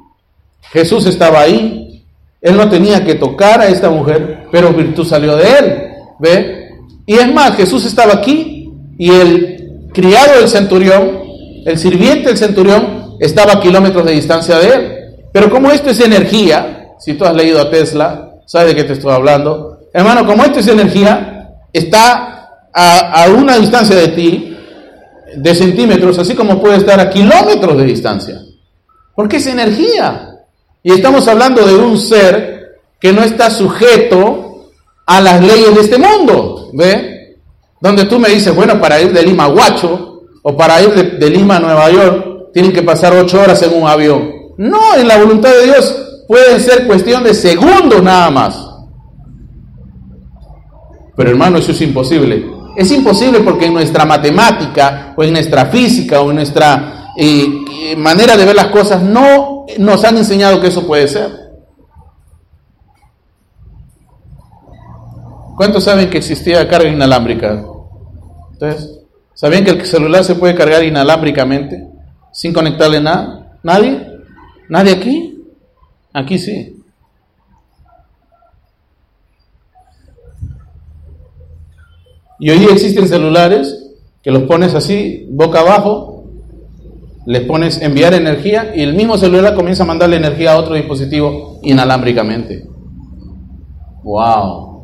Jesús estaba ahí. Él no tenía que tocar a esta mujer, pero virtud salió de él. ¿Ve? Y es más, Jesús estaba aquí y el criado del centurión, el sirviente del centurión, estaba a kilómetros de distancia de él. Pero como esto es energía, si tú has leído a Tesla, sabes de qué te estoy hablando. Hermano, como esto es energía, está a, una distancia de ti, de centímetros, así como puede estar a kilómetros de distancia. Porque es energía. Y estamos hablando de un ser que no está sujeto a las leyes de este mundo, ¿ve? Donde tú me dices, bueno, para ir de Lima a Huacho o para ir de, Lima a Nueva York, tienen que pasar ocho horas en un avión. No, en la voluntad de Dios puede ser cuestión de segundos nada más. Pero hermano, eso es imposible. Es imposible porque en nuestra matemática o en nuestra física o en nuestra eh, manera de ver las cosas no nos han enseñado que eso puede ser. ¿Cuántos saben que existía carga inalámbrica? Entonces, ¿sabían que el celular se puede cargar inalámbricamente sin conectarle nada? ¿Nadie? ¿Nadie aquí? Aquí sí. Y hoy existen celulares que los pones así, boca abajo, le pones enviar energía y el mismo celular comienza a mandarle energía a otro dispositivo inalámbricamente. ¡Wow!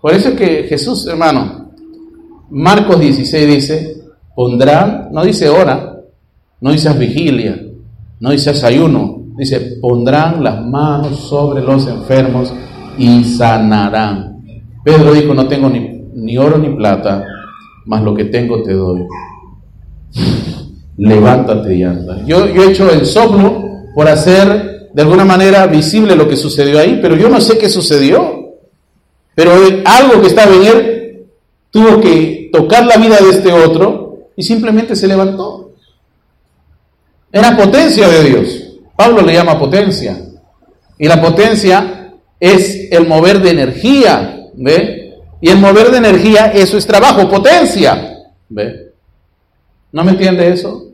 Por eso es que Jesús, hermano, Marcos 16 dice, pondrán, no dice hora, no dice vigilia, no dice ayuno, dice, pondrán las manos sobre los enfermos y sanarán. Pedro dijo, no tengo ni, oro ni plata, mas lo que tengo te doy. Levántate y anda. Yo, yo he hecho el soplo por hacer de alguna manera visible lo que sucedió ahí, pero yo no sé qué sucedió. Pero algo que estaba en él tuvo que tocar la vida de este otro y simplemente se levantó. Era potencia de Dios. Pablo le llama potencia. Y la potencia es el mover de energía. ¿Ve? Y el mover de energía, eso es trabajo, potencia. ¿Ve? ¿No me entiende eso?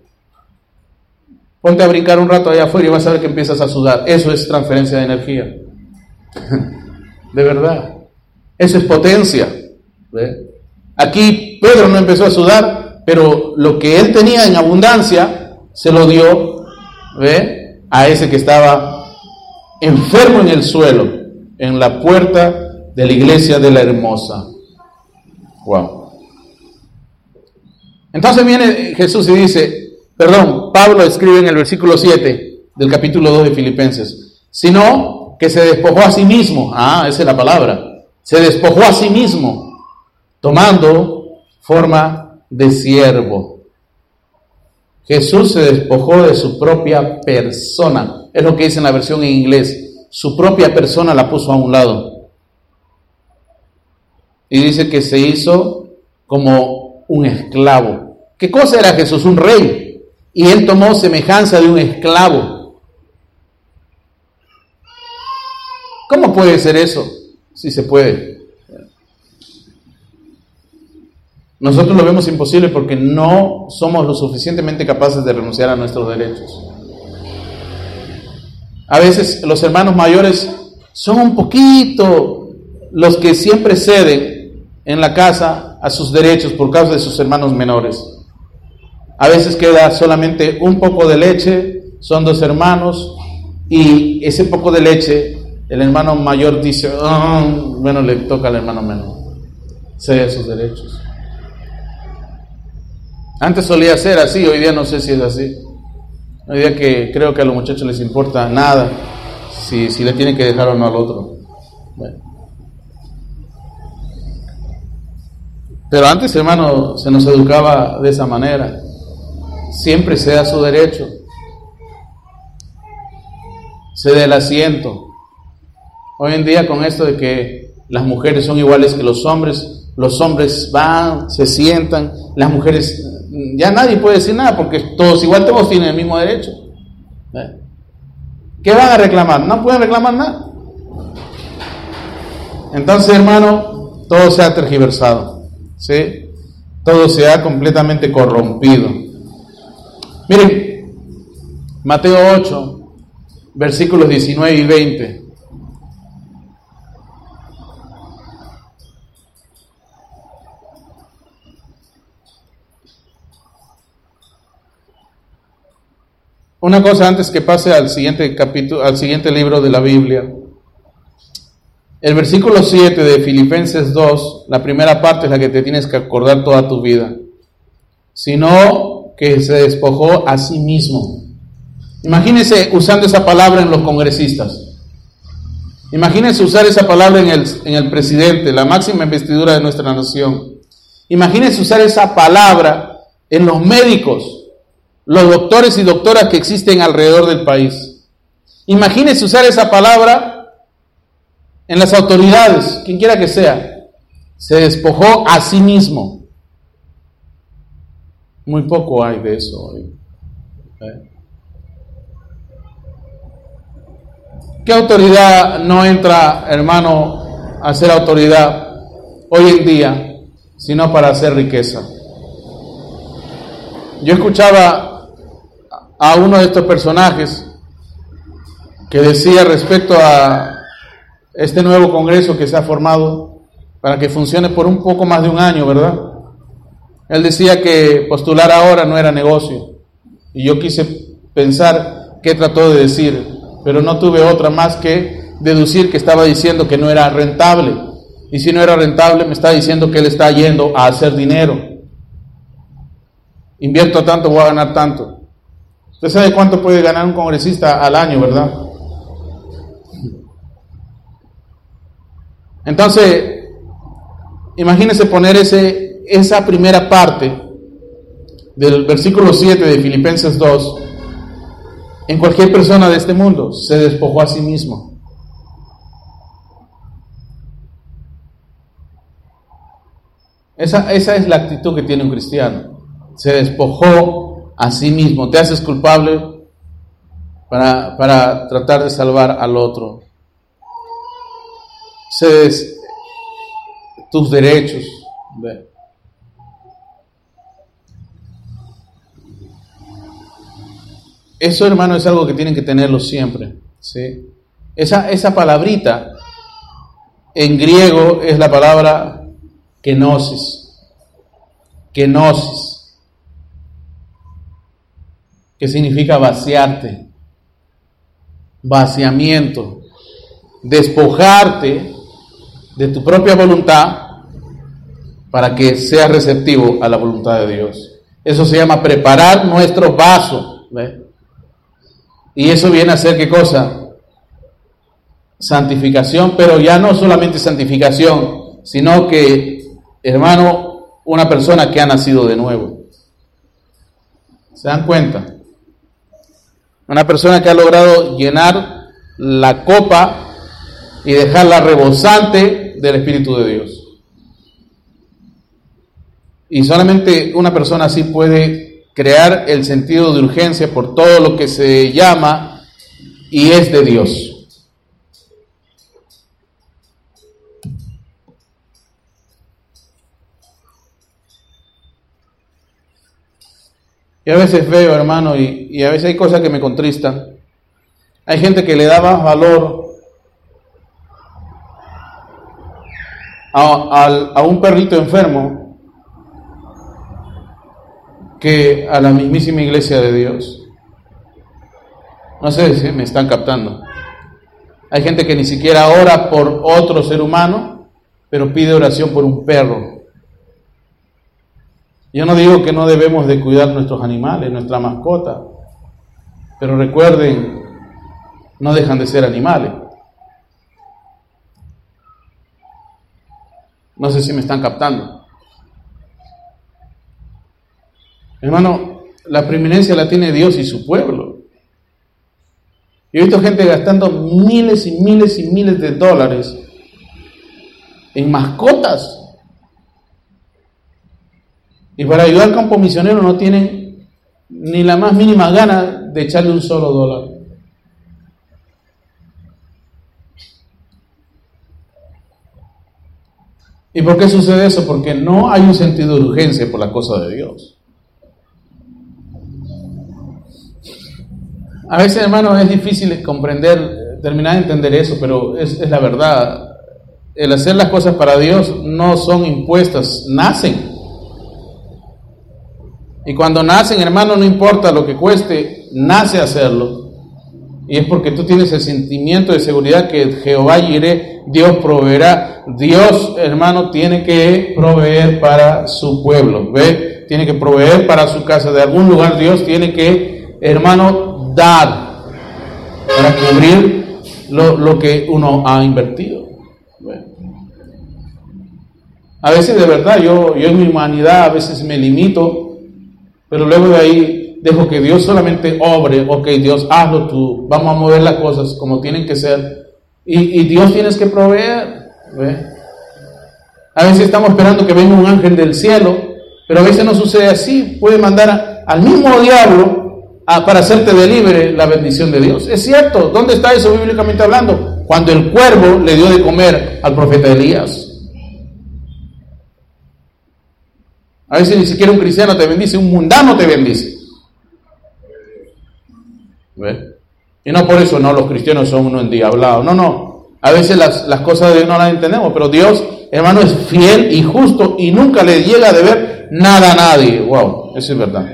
Ponte a brincar un rato allá afuera y vas a ver que empiezas a sudar. Eso es transferencia de energía. de verdad. Eso es potencia. Aquí Pedro no empezó a sudar, pero lo que él tenía en abundancia se lo dio ¿ve? a ese que estaba enfermo en el suelo, en la puerta de la iglesia de la hermosa. Wow. Entonces viene Jesús y dice, Perdón, Pablo escribe en el versículo 7 del capítulo 2 de Filipenses, sino que se despojó a sí mismo. Ah, esa es la palabra. Se despojó a sí mismo, tomando forma de siervo. Jesús se despojó de su propia persona. Es lo que dice en la versión en inglés. Su propia persona la puso a un lado. Y dice que se hizo como un esclavo. ¿Qué cosa era Jesús? Un rey y él tomó semejanza de un esclavo. ¿Cómo puede ser eso? Si se puede. Nosotros lo vemos imposible porque no somos lo suficientemente capaces de renunciar a nuestros derechos. A veces los hermanos mayores son un poquito los que siempre ceden en la casa a sus derechos por causa de sus hermanos menores. A veces queda solamente un poco de leche, son dos hermanos, y ese poco de leche, el hermano mayor dice, ah, bueno, le toca al hermano menor, cede sus derechos. Antes solía ser así, hoy día no sé si es así. Hoy día que creo que a los muchachos les importa nada si, si le tienen que dejar o no al otro. Pero antes, hermano, se nos educaba de esa manera siempre sea su derecho. Cede el asiento. Hoy en día con esto de que las mujeres son iguales que los hombres, los hombres van, se sientan, las mujeres, ya nadie puede decir nada porque todos igual todos tienen el mismo derecho. ¿Eh? ¿Qué van a reclamar? No pueden reclamar nada. Entonces, hermano, todo se ha tergiversado, ¿sí? Todo se ha completamente corrompido. Miren, Mateo 8, versículos 19 y 20. Una cosa antes que pase al siguiente capítulo, al siguiente libro de la Biblia. El versículo 7 de Filipenses 2, la primera parte es la que te tienes que acordar toda tu vida. Si no, que se despojó a sí mismo. Imagínense usando esa palabra en los congresistas. Imagínense usar esa palabra en el, en el presidente, la máxima investidura de nuestra nación. Imagínense usar esa palabra en los médicos, los doctores y doctoras que existen alrededor del país. Imagínense usar esa palabra en las autoridades, quien quiera que sea. Se despojó a sí mismo. Muy poco hay de eso hoy. ¿eh? ¿Qué autoridad no entra, hermano, a ser autoridad hoy en día, sino para hacer riqueza? Yo escuchaba a uno de estos personajes que decía respecto a este nuevo Congreso que se ha formado para que funcione por un poco más de un año, ¿verdad? Él decía que postular ahora no era negocio. Y yo quise pensar qué trató de decir, pero no tuve otra más que deducir que estaba diciendo que no era rentable. Y si no era rentable, me está diciendo que él está yendo a hacer dinero. Invierto tanto, voy a ganar tanto. Usted sabe cuánto puede ganar un congresista al año, ¿verdad? Entonces, imagínese poner ese, esa primera parte del versículo 7 de Filipenses 2 en cualquier persona de este mundo. Se despojó a sí mismo. Esa, esa es la actitud que tiene un cristiano. Se despojó a mismo. Te haces culpable para, para tratar de salvar al otro. Se tus derechos. Eso, hermano, es algo que tienen que tenerlo siempre. ¿sí? Esa, esa palabrita en griego es la palabra kenosis. Kenosis. Que significa vaciarte. Vaciamiento. Despojarte de tu propia voluntad para que seas receptivo a la voluntad de Dios. Eso se llama preparar nuestro vaso. Y eso viene a ser qué cosa? Santificación, pero ya no solamente santificación, sino que, hermano, una persona que ha nacido de nuevo. ¿Se dan cuenta? Una persona que ha logrado llenar la copa y dejarla rebosante del Espíritu de Dios. Y solamente una persona así puede crear el sentido de urgencia por todo lo que se llama y es de Dios. Y a veces veo, hermano, y, a veces hay cosas que me contristan. Hay gente que le da más valor a, a un perrito enfermo que a la mismísima iglesia de Dios. No sé si me están captando. Hay gente que ni siquiera ora por otro ser humano, pero pide oración por un perro. Yo no digo que no debemos de cuidar nuestros animales, nuestra mascota, pero recuerden, no dejan de ser animales. No sé si me están captando. Hermano, la preeminencia la tiene Dios y su pueblo. Yo he visto gente gastando miles y miles y miles de dólares en mascotas. Y para ayudar al campo misionero no tienen ni la más mínima gana de echarle un solo dólar. ¿Y por qué sucede eso? Porque no hay un sentido de urgencia por la cosa de Dios. A veces, hermano, es difícil comprender, terminar de entender eso, pero es, la verdad. El hacer las cosas para Dios no son impuestas, nacen. Y cuando nacen, hermano, no importa lo que cueste, nace hacerlo. Y es porque tú tienes el sentimiento de seguridad que Jehová iré, Dios proveerá. Dios, hermano, tiene que proveer para su pueblo. ¿Ve? Tiene que proveer para su casa. De algún lugar Dios tiene que, hermano, dar para cubrir lo, que uno ha invertido. A veces de verdad yo, yo en mi humanidad a veces me limito, pero luego de ahí dejo que Dios solamente obre, ok Dios hazlo tú, vamos a mover las cosas como tienen que ser. Y, Dios tienes que proveer. A veces estamos esperando que venga un ángel del cielo, pero a veces no sucede así. Puede mandar al mismo diablo para hacerte de libre la bendición de Dios. Es cierto, ¿dónde está eso bíblicamente hablando? Cuando el cuervo le dio de comer al profeta Elías. A veces ni siquiera un cristiano te bendice, un mundano te bendice. Y no por eso, no, los cristianos son uno endiablado. No, no. A veces las, las cosas de Dios no las entendemos, pero Dios, hermano, es fiel y justo y nunca le llega a deber nada a nadie. Wow, eso es verdad.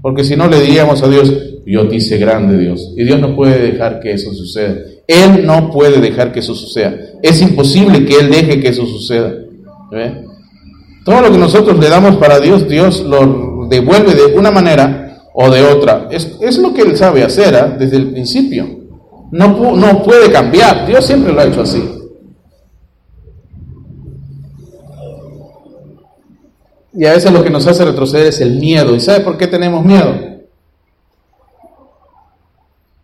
Porque si no le diríamos a Dios, yo te hice grande Dios. Y Dios no puede dejar que eso suceda. Él no puede dejar que eso suceda. Es imposible que Él deje que eso suceda. Todo lo que nosotros le damos para Dios, Dios lo devuelve de una manera o de otra. Es, lo que Él sabe hacer ¿ah? desde el principio. No, no puede cambiar. Dios siempre lo ha hecho así. Y a veces lo que nos hace retroceder es el miedo. ¿Y sabe por qué tenemos miedo?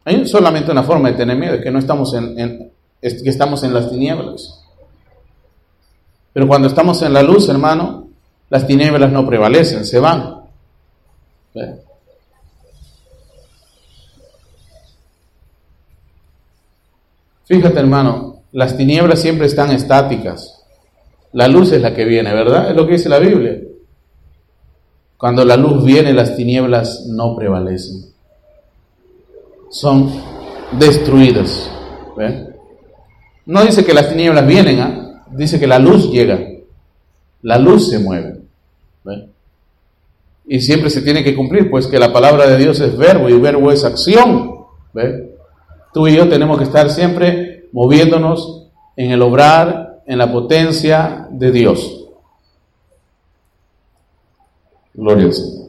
Hay solamente una forma de tener miedo, es que no estamos en, que estamos en las tinieblas. Pero cuando estamos en la luz, hermano, las tinieblas no prevalecen, se van. Fíjate, hermano, las tinieblas siempre están estáticas. La luz es la que viene, ¿verdad? Es lo que dice la Biblia. Cuando la luz viene, las tinieblas no prevalecen. Son destruidas. No dice que las tinieblas vienen, ¿ah? Dice que la luz llega. La luz se mueve. Y siempre se tiene que cumplir, pues que la palabra de Dios es verbo y verbo es acción. Tú y yo tenemos que estar siempre moviéndonos en el obrar, en la potencia de Dios. Gloria al Señor.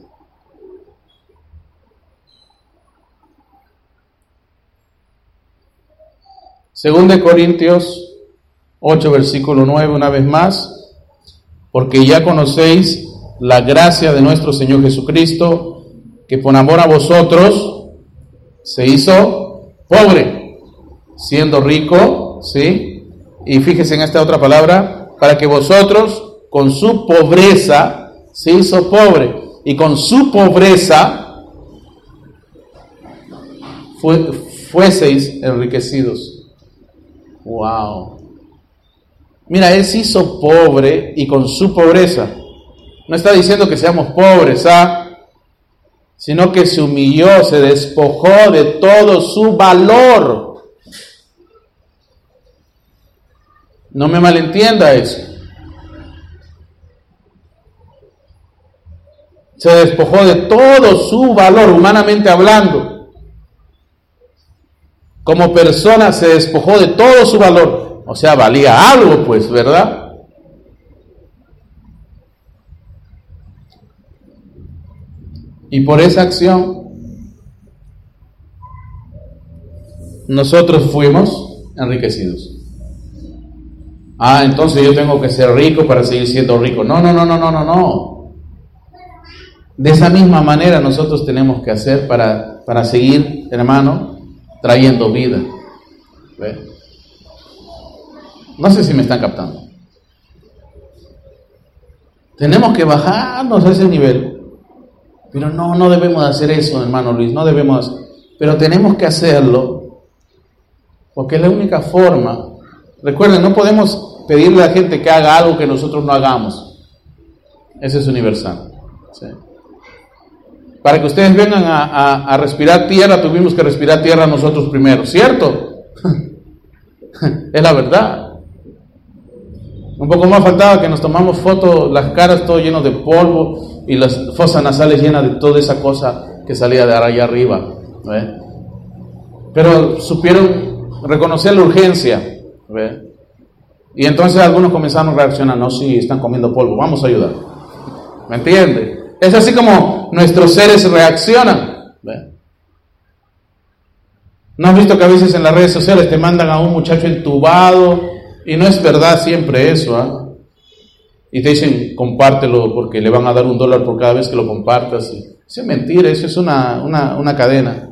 Según de Corintios 8, versículo 9, una vez más, porque ya conocéis la gracia de nuestro Señor Jesucristo, que por amor a vosotros se hizo pobre, siendo rico, ¿sí? Y fíjese en esta otra palabra, para que vosotros con su pobreza se hizo pobre y con su pobreza fueseis enriquecidos. Wow. Mira, Él se hizo pobre y con su pobreza. No está diciendo que seamos pobres, ¿ah? Sino que se humilló, se despojó de todo su valor. No me malentienda eso. se despojó de todo su valor, humanamente hablando. Como persona se despojó de todo su valor. O sea, valía algo, pues, ¿verdad? Y por esa acción, nosotros fuimos enriquecidos. Ah, entonces yo tengo que ser rico para seguir siendo rico. No, no, no, no, no, no, no. De esa misma manera nosotros tenemos que hacer para, para seguir, hermano, trayendo vida. No sé si me están captando. Tenemos que bajarnos a ese nivel. Pero no, no debemos hacer eso, hermano Luis, no debemos. Pero tenemos que hacerlo porque es la única forma. Recuerden, no podemos pedirle a la gente que haga algo que nosotros no hagamos. Ese es universal. Para que ustedes vengan a, respirar tierra, tuvimos que respirar tierra nosotros primero, ¿cierto? es la verdad. Un poco más faltaba que nos tomamos fotos, las caras todo lleno de polvo y las fosas nasales llenas de toda esa cosa que salía de allá arriba. Pero supieron reconocer la urgencia. Y entonces algunos comenzaron a reaccionar, no, sí, están comiendo polvo, vamos a ayudar. ¿Me entiende? Es así como nuestros seres reaccionan. ¿No has visto que a veces en las redes sociales te mandan a un muchacho entubado? Y no es verdad siempre eso, ¿ah? Y te dicen, compártelo porque le van a dar un dólar por cada vez que lo compartas. Eso es mentira, eso es una, una cadena.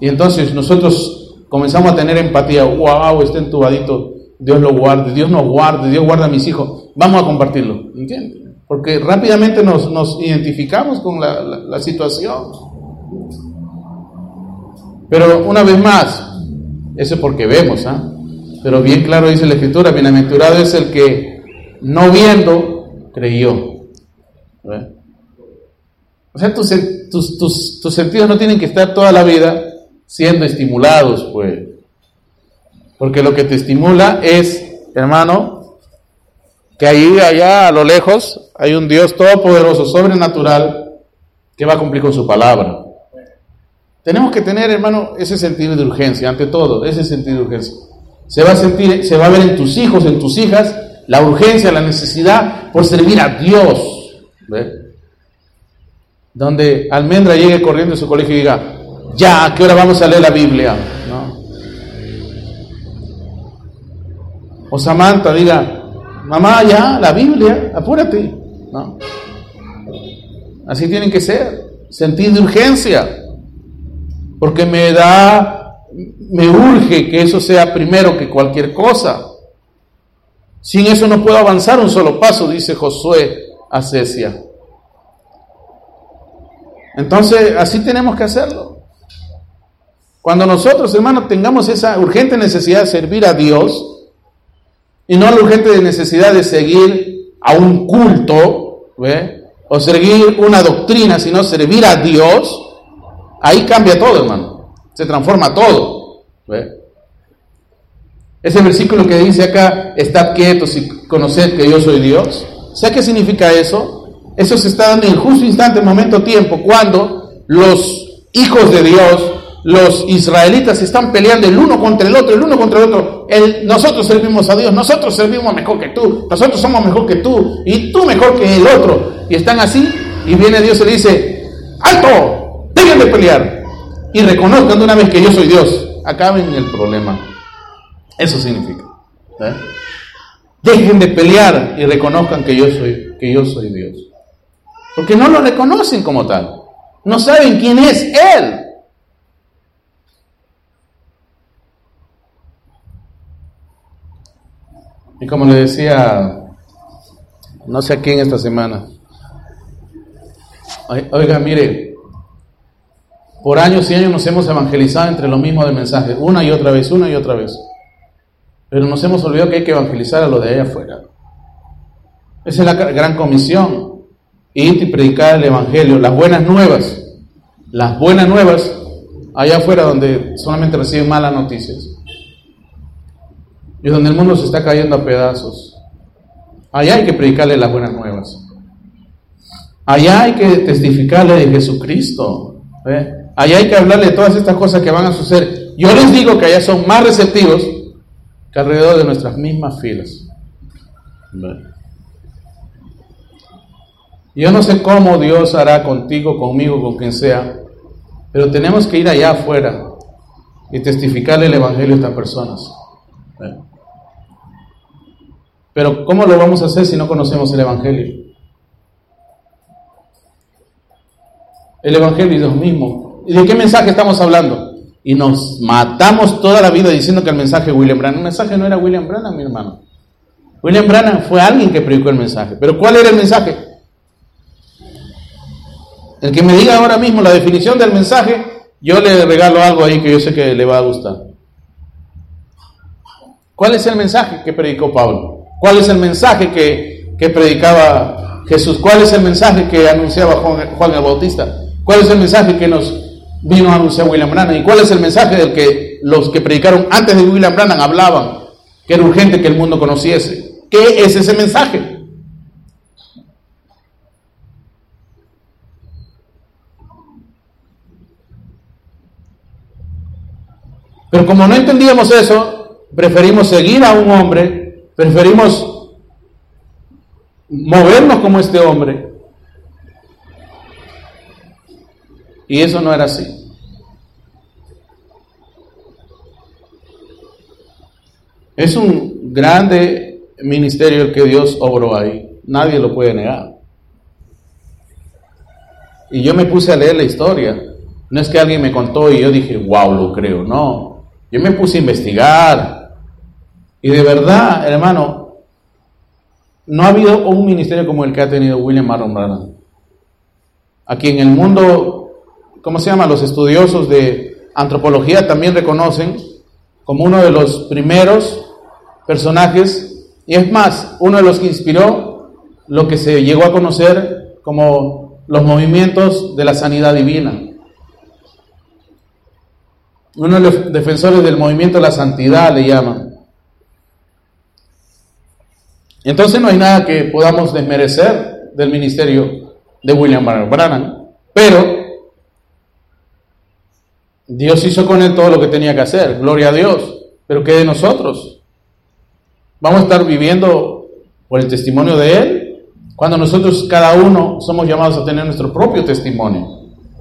Y entonces nosotros comenzamos a tener empatía. ¡Wow! Está entubadito. Dios lo guarde, Dios nos guarde, Dios guarda a mis hijos. Vamos a compartirlo. ¿Entiendes? porque rápidamente nos, identificamos con la, situación. Pero una vez más, eso es porque vemos, ¿ah? Pero bien claro dice la Escritura, bienaventurado es el que no viendo creyó. O sea, tus, tus, tus, sentidos no tienen que estar toda la vida siendo estimulados, pues. Porque lo que te estimula es, hermano, que ahí, allá, a lo lejos, hay un Dios todopoderoso, sobrenatural, que va a cumplir con su palabra. Tenemos que tener, hermano, ese sentido de urgencia, ante todo, ese sentido de urgencia. Se va a sentir, se va a ver en tus hijos, en tus hijas, la urgencia, la necesidad por servir a Dios. Donde Almendra llegue corriendo a su colegio y diga, ya, ¿a qué hora vamos a leer la Biblia? O Samantha diga, mamá, ya, la Biblia, apúrate. ¿no? Así tienen que ser, sentir de urgencia, porque me da, me urge que eso sea primero que cualquier cosa. Sin eso no puedo avanzar un solo paso, dice Josué a Cecia. Entonces, así tenemos que hacerlo. Cuando nosotros, hermanos, tengamos esa urgente necesidad de servir a Dios, y no la urgente necesidad de seguir a un culto o seguir una doctrina, sino servir a Dios, ahí cambia todo, hermano. Se transforma todo. Ese versículo que dice acá, estad quietos y conoced que yo soy Dios. ¿Sabe qué significa eso? Eso se está dando en justo instante, momento, tiempo, cuando los hijos de Dios los israelitas están peleando el uno contra el otro, el uno contra el otro. Nosotros servimos a Dios, nosotros servimos mejor que tú, nosotros somos mejor que tú y tú mejor que el otro. Y están así y viene Dios y le dice, alto, dejen de pelear y reconozcan de una vez que yo soy Dios. Acaben el problema. Eso significa. ¿eh? Dejen de pelear y reconozcan que yo soy, que yo soy Dios. Porque no lo reconocen como tal. No saben quién es Él. Y como le decía, no sé a quién esta semana, oiga, mire, por años y años nos hemos evangelizado entre lo mismo del mensaje, una y otra vez, una y otra vez. Pero nos hemos olvidado que hay que evangelizar a lo de allá afuera. Esa es la gran comisión. Ir y predicar el Evangelio, las buenas nuevas. Las buenas nuevas allá afuera donde solamente reciben malas noticias y donde el mundo se está cayendo a pedazos. Allá hay que predicarle las buenas nuevas. Allá hay que testificarle de Jesucristo. Allá hay que hablarle de todas estas cosas que van a suceder. Yo les digo que allá son más receptivos que alrededor de nuestras mismas filas. Yo no sé cómo Dios hará contigo, conmigo, con quien sea, pero tenemos que ir allá afuera y testificarle el Evangelio a estas personas. Pero ¿cómo lo vamos a hacer si no conocemos el Evangelio? El Evangelio es Dios mismo. ¿Y de qué mensaje estamos hablando? Y nos matamos toda la vida diciendo que el mensaje William Branham. El mensaje no era William Branham, mi hermano. William Branham fue alguien que predicó el mensaje. Pero ¿cuál era el mensaje? El que me diga ahora mismo la definición del mensaje, yo le regalo algo ahí que yo sé que le va a gustar. ¿Cuál es el mensaje que predicó Pablo? ¿Cuál es el mensaje que, predicaba Jesús? ¿Cuál es el mensaje que anunciaba Juan, el Bautista? ¿Cuál es el mensaje que nos vino a anunciar William Branham? ¿Y cuál es el mensaje del que los que predicaron antes de William Branham hablaban? Que era urgente que el mundo conociese. ¿Qué es ese mensaje? Pero como no entendíamos eso, preferimos seguir a un hombre Preferimos movernos como este hombre. Y eso no era así. Es un grande ministerio el que Dios obró ahí. Nadie lo puede negar. Y yo me puse a leer la historia. No es que alguien me contó y yo dije, wow, lo creo. No. Yo me puse a investigar, y de verdad, hermano, no ha habido un ministerio como el que ha tenido William Marron Branham. Aquí en el mundo, ¿cómo se llama? Los estudiosos de antropología también reconocen como uno de los primeros personajes, y es más, uno de los que inspiró lo que se llegó a conocer como los movimientos de la sanidad divina. Uno de los defensores del movimiento de la santidad le llaman. Entonces no hay nada que podamos desmerecer del ministerio de William Branham, pero Dios hizo con él todo lo que tenía que hacer, gloria a Dios. Pero ¿qué de nosotros? ¿Vamos a estar viviendo por el testimonio de Él? Cuando nosotros cada uno somos llamados a tener nuestro propio testimonio.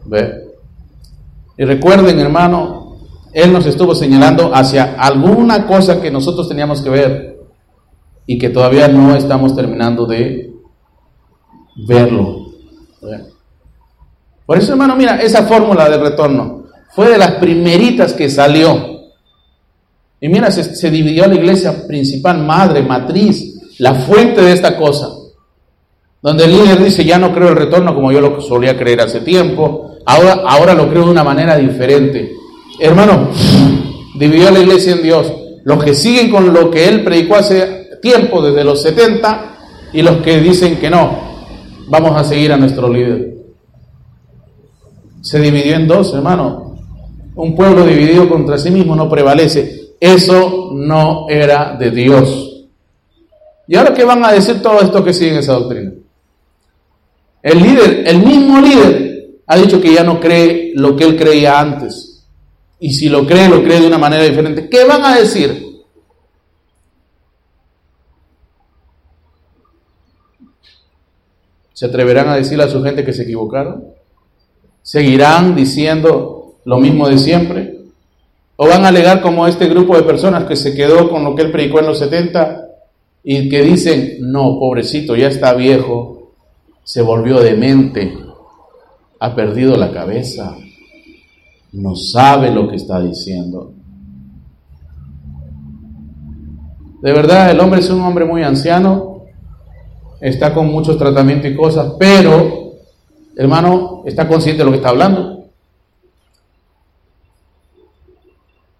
¿Ve? Y recuerden, hermano, Él nos estuvo señalando hacia alguna cosa que nosotros teníamos que ver y que todavía no estamos terminando de verlo. Por eso, hermano, mira, esa fórmula de retorno fue de las primeritas que salió. Y mira, se, dividió la iglesia principal, madre, matriz, la fuente de esta cosa. Donde el líder dice, ya no creo el retorno como yo lo solía creer hace tiempo, ahora, ahora lo creo de una manera diferente. Hermano, dividió la iglesia en Dios. Los que siguen con lo que él predicó hace tiempo, desde los 70, y los que dicen que no, vamos a seguir a nuestro líder. Se dividió en dos, hermano. Un pueblo dividido contra sí mismo no prevalece. Eso no era de Dios. ¿Y ahora qué van a decir todos estos que siguen esa doctrina? El líder, el mismo líder, ha dicho que ya no cree lo que él creía antes. Y si lo cree, lo cree de una manera diferente. ¿Qué van a decir? ¿Se atreverán a decirle a su gente que se equivocaron? ¿Seguirán diciendo lo mismo de siempre? ¿O van a alegar como este grupo de personas que se quedó con lo que él predicó en los 70 y que dicen, no, pobrecito, ya está viejo, se volvió demente, ha perdido la cabeza, no sabe lo que está diciendo? De verdad, el hombre es un hombre muy anciano, está con muchos tratamientos y cosas, pero, hermano, está consciente de lo que está hablando.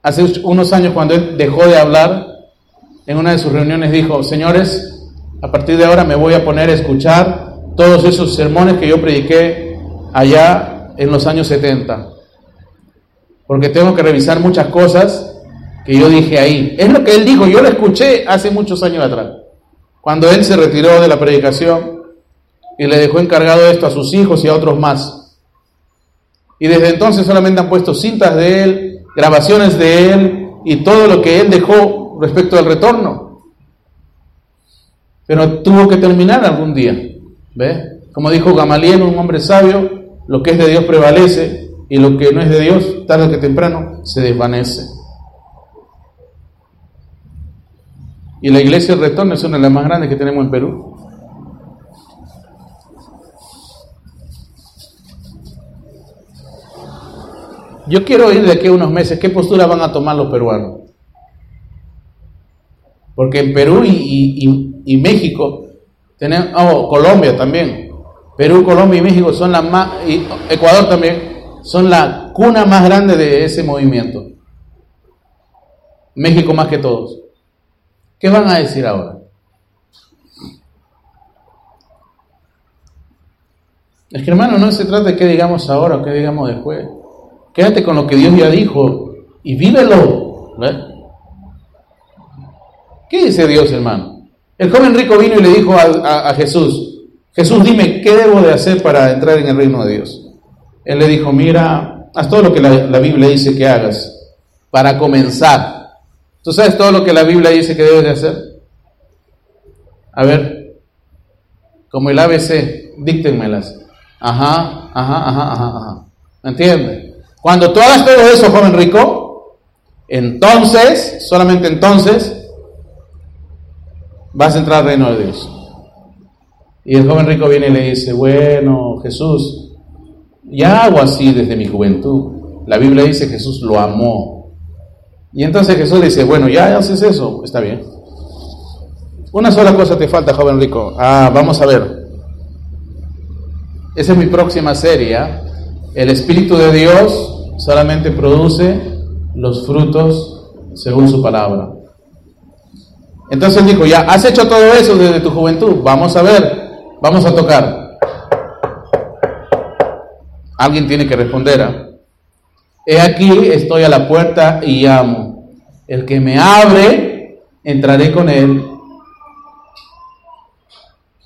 Hace unos años, cuando él dejó de hablar, en una de sus reuniones dijo, señores, a partir de ahora me voy a poner a escuchar todos esos sermones que yo prediqué allá en los años 70, porque tengo que revisar muchas cosas que yo dije ahí. Es lo que él dijo, yo lo escuché hace muchos años atrás. Cuando él se retiró de la predicación y le dejó encargado esto a sus hijos y a otros más. Y desde entonces solamente han puesto cintas de él, grabaciones de él y todo lo que él dejó respecto al retorno. Pero tuvo que terminar algún día. ¿Ve? Como dijo Gamaliel, un hombre sabio, lo que es de Dios prevalece y lo que no es de Dios, tarde que temprano, se desvanece. Y la iglesia del retorno es una de las más grandes que tenemos en Perú. Yo quiero oír de aquí a unos meses qué postura van a tomar los peruanos. Porque en Perú y, México, tenemos, oh, Colombia también. Perú, Colombia y México son las más, y Ecuador también, son la cuna más grande de ese movimiento. México más que todos. ¿Qué van a decir ahora? Es que hermano, no se trata de qué digamos ahora o qué digamos después. Quédate con lo que Dios ya dijo y vívelo. ¿Qué dice Dios, hermano? El joven rico vino y le dijo a, Jesús, Jesús, dime, ¿qué debo de hacer para entrar en el reino de Dios? Él le dijo, mira, haz todo lo que la, Biblia dice que hagas para comenzar. ¿Tú sabes todo lo que la Biblia dice que debes de hacer? A ver, como el ABC, díctenmelas. Ajá, ajá, ajá, ajá, ajá. ¿Me entiendes? Cuando tú hagas todo eso, joven rico, entonces, solamente entonces, vas a entrar al reino de Dios. Y el joven rico viene y le dice, bueno, Jesús, ya hago así desde mi juventud. La Biblia dice Jesús lo amó y entonces Jesús dice, bueno, ya haces eso, está bien. Una sola cosa te falta, joven rico. Ah, vamos a ver. Esa es mi próxima serie. ¿ah? El Espíritu de Dios solamente produce los frutos según su palabra. Entonces dijo, ya, has hecho todo eso desde tu juventud. Vamos a ver, vamos a tocar. Alguien tiene que responder. ¿ah? He aquí, estoy a la puerta y llamo. El que me abre, entraré con él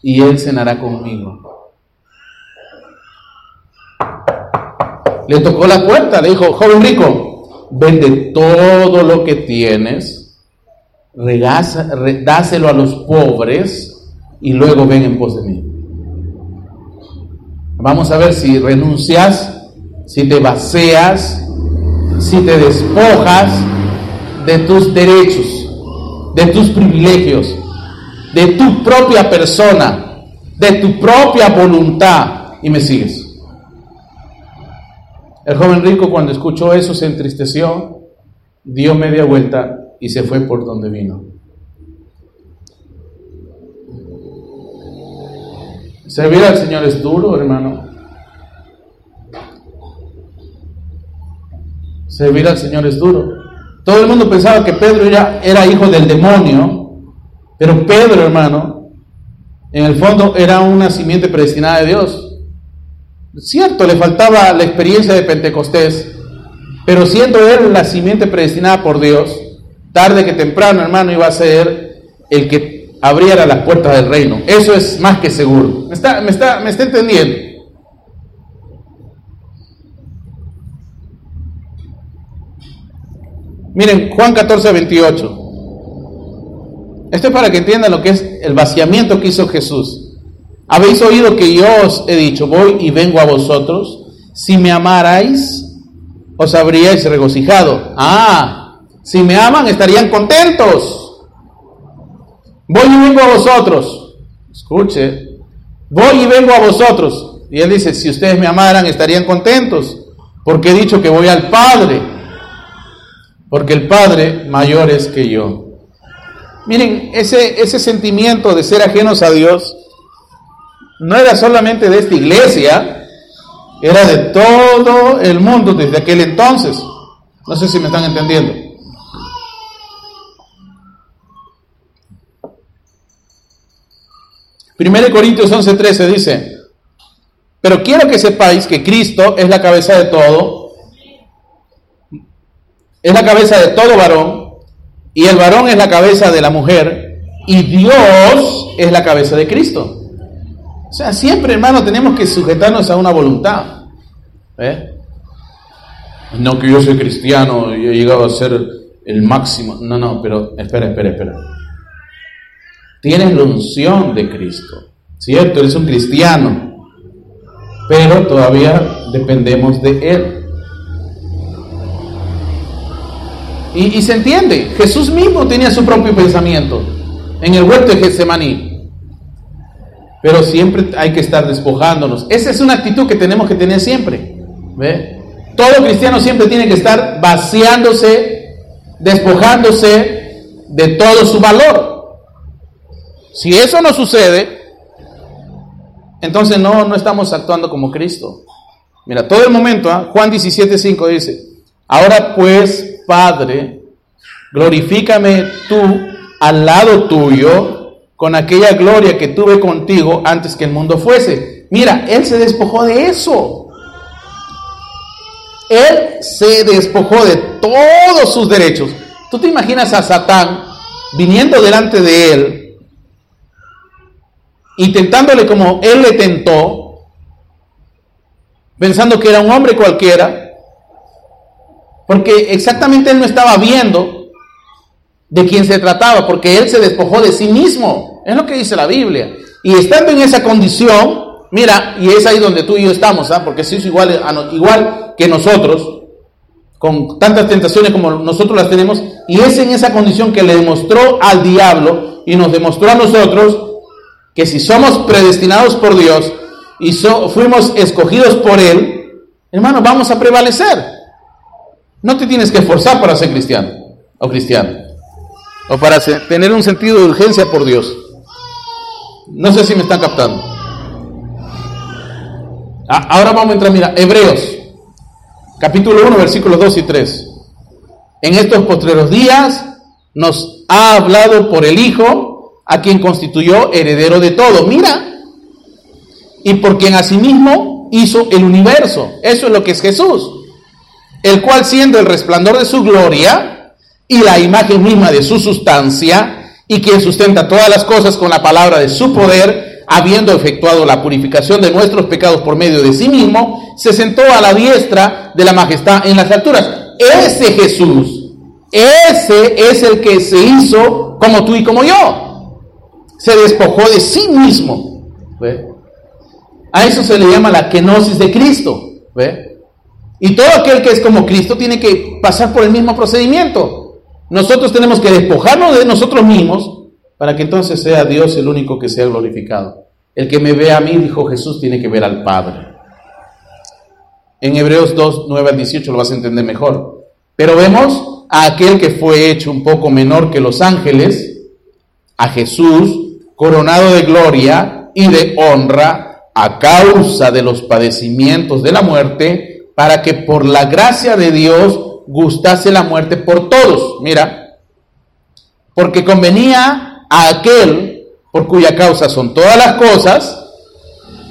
y él cenará conmigo. Le tocó la puerta, le dijo, joven rico, vende todo lo que tienes, regasa, dáselo a los pobres y luego ven en pos de mí. Vamos a ver si renuncias, si te vacías, si te despojas de tus derechos, de tus privilegios, de tu propia persona, de tu propia voluntad y me sigues. El joven rico cuando escuchó eso se entristeció, dio media vuelta y se fue por donde vino. Servir al Señor es duro, hermano. Servir al Señor es duro. Todo el mundo pensaba que Pedro era, era hijo del demonio, pero Pedro, hermano, en el fondo era una simiente predestinada de Dios. Cierto, le faltaba la experiencia de Pentecostés, pero siendo él la simiente predestinada por Dios, tarde que temprano, hermano, iba a ser el que abriera las puertas del reino. Eso es más que seguro. ¿Me está, me está, me está entendiendo? Miren, Juan 14, 28. Esto es para que entiendan lo que es el vaciamiento que hizo Jesús. Habéis oído que yo os he dicho, voy y vengo a vosotros. Si me amarais, os habríais regocijado. Ah, si me aman, estarían contentos. Voy y vengo a vosotros. Escuche, voy y vengo a vosotros. Y él dice, si ustedes me amaran, estarían contentos. Porque he dicho que voy al Padre. Porque el Padre mayor es que yo. Miren, ese, ese sentimiento de ser ajenos a Dios no era solamente de esta iglesia, era de todo el mundo desde aquel entonces. No sé si me están entendiendo. Primero Corintios 11:13 dice, pero quiero que sepáis que Cristo es la cabeza de todo, es la cabeza de todo varón, y el varón es la cabeza de la mujer, y Dios es la cabeza de Cristo. O sea, siempre, hermano, tenemos que sujetarnos a una voluntad. ¿eh? No que yo soy cristiano y he llegado a ser el máximo. No, no, pero espera, espera, espera. Tienes la unción de Cristo, ¿cierto? Eres un cristiano, pero todavía dependemos de Él. Y, y se entiende, Jesús mismo tenía su propio pensamiento en el huerto de Getsemaní. Pero siempre hay que estar despojándonos. Esa es una actitud que tenemos que tener siempre. ¿Ve? Todo cristiano siempre tiene que estar vaciándose, despojándose de todo su valor. Si eso no sucede, entonces no, no estamos actuando como Cristo. Mira, todo el momento, ¿ah? Juan 17:5 dice, ahora pues, Padre, glorifícame tú al lado tuyo con aquella gloria que tuve contigo antes que el mundo fuese. Mira, Él se despojó de eso. Él se despojó de todos sus derechos. ¿Tú te imaginas a Satán viniendo delante de Él, intentándole como Él le tentó, pensando que era un hombre cualquiera? Porque exactamente Él no estaba viendo de quién se trataba, porque Él se despojó de sí mismo. Es lo que dice la Biblia. Y estando en esa condición, mira, y es ahí donde tú y yo estamos, ¿ah? porque si es igual, igual que nosotros, con tantas tentaciones como nosotros las tenemos, y es en esa condición que le demostró al diablo y nos demostró a nosotros que si somos predestinados por Dios y fuimos escogidos por Él, hermano, vamos a prevalecer. No te tienes que esforzar para ser cristiano o cristiano, o para tener un sentido de urgencia por Dios. No sé si me están captando. Ah, ahora vamos a entrar, mira, Hebreos, capítulo 1, versículos 2 y 3. En estos postreros días nos ha hablado por el Hijo, a quien constituyó heredero de todo. Mira, y por quien asimismo hizo el universo. Eso es lo que es Jesús. El cual siendo el resplandor de su gloria y la imagen misma de su sustancia, y quien sustenta todas las cosas con la palabra de su poder, habiendo efectuado la purificación de nuestros pecados por medio de sí mismo, se sentó a la diestra de la majestad en las alturas. Ese Jesús, ese es el que se hizo como tú y como yo. Se despojó de sí mismo. A eso se le llama la kenosis de Cristo. Y todo aquel que es como Cristo tiene que pasar por el mismo procedimiento. Nosotros tenemos que despojarnos de nosotros mismos para que entonces sea Dios el único que sea glorificado. El que me ve a mí, dijo Jesús, tiene que ver al Padre. En Hebreos 2, 9 al 18 lo vas a entender mejor. Pero vemos a aquel que fue hecho un poco menor que los ángeles, a Jesús, coronado de gloria y de honra a causa de los padecimientos de la muerte, para que por la gracia de Dios gustase la muerte por todos. Mira, porque convenía a aquel por cuya causa son todas las cosas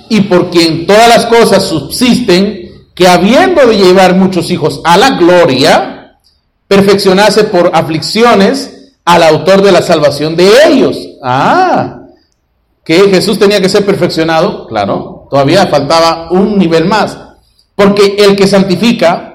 y por quien todas las cosas subsisten, que habiendo de llevar muchos hijos a la gloria, perfeccionase por aflicciones al autor de la salvación de ellos. Ah, que Jesús tenía que ser perfeccionado, claro, todavía faltaba un nivel más porque el que santifica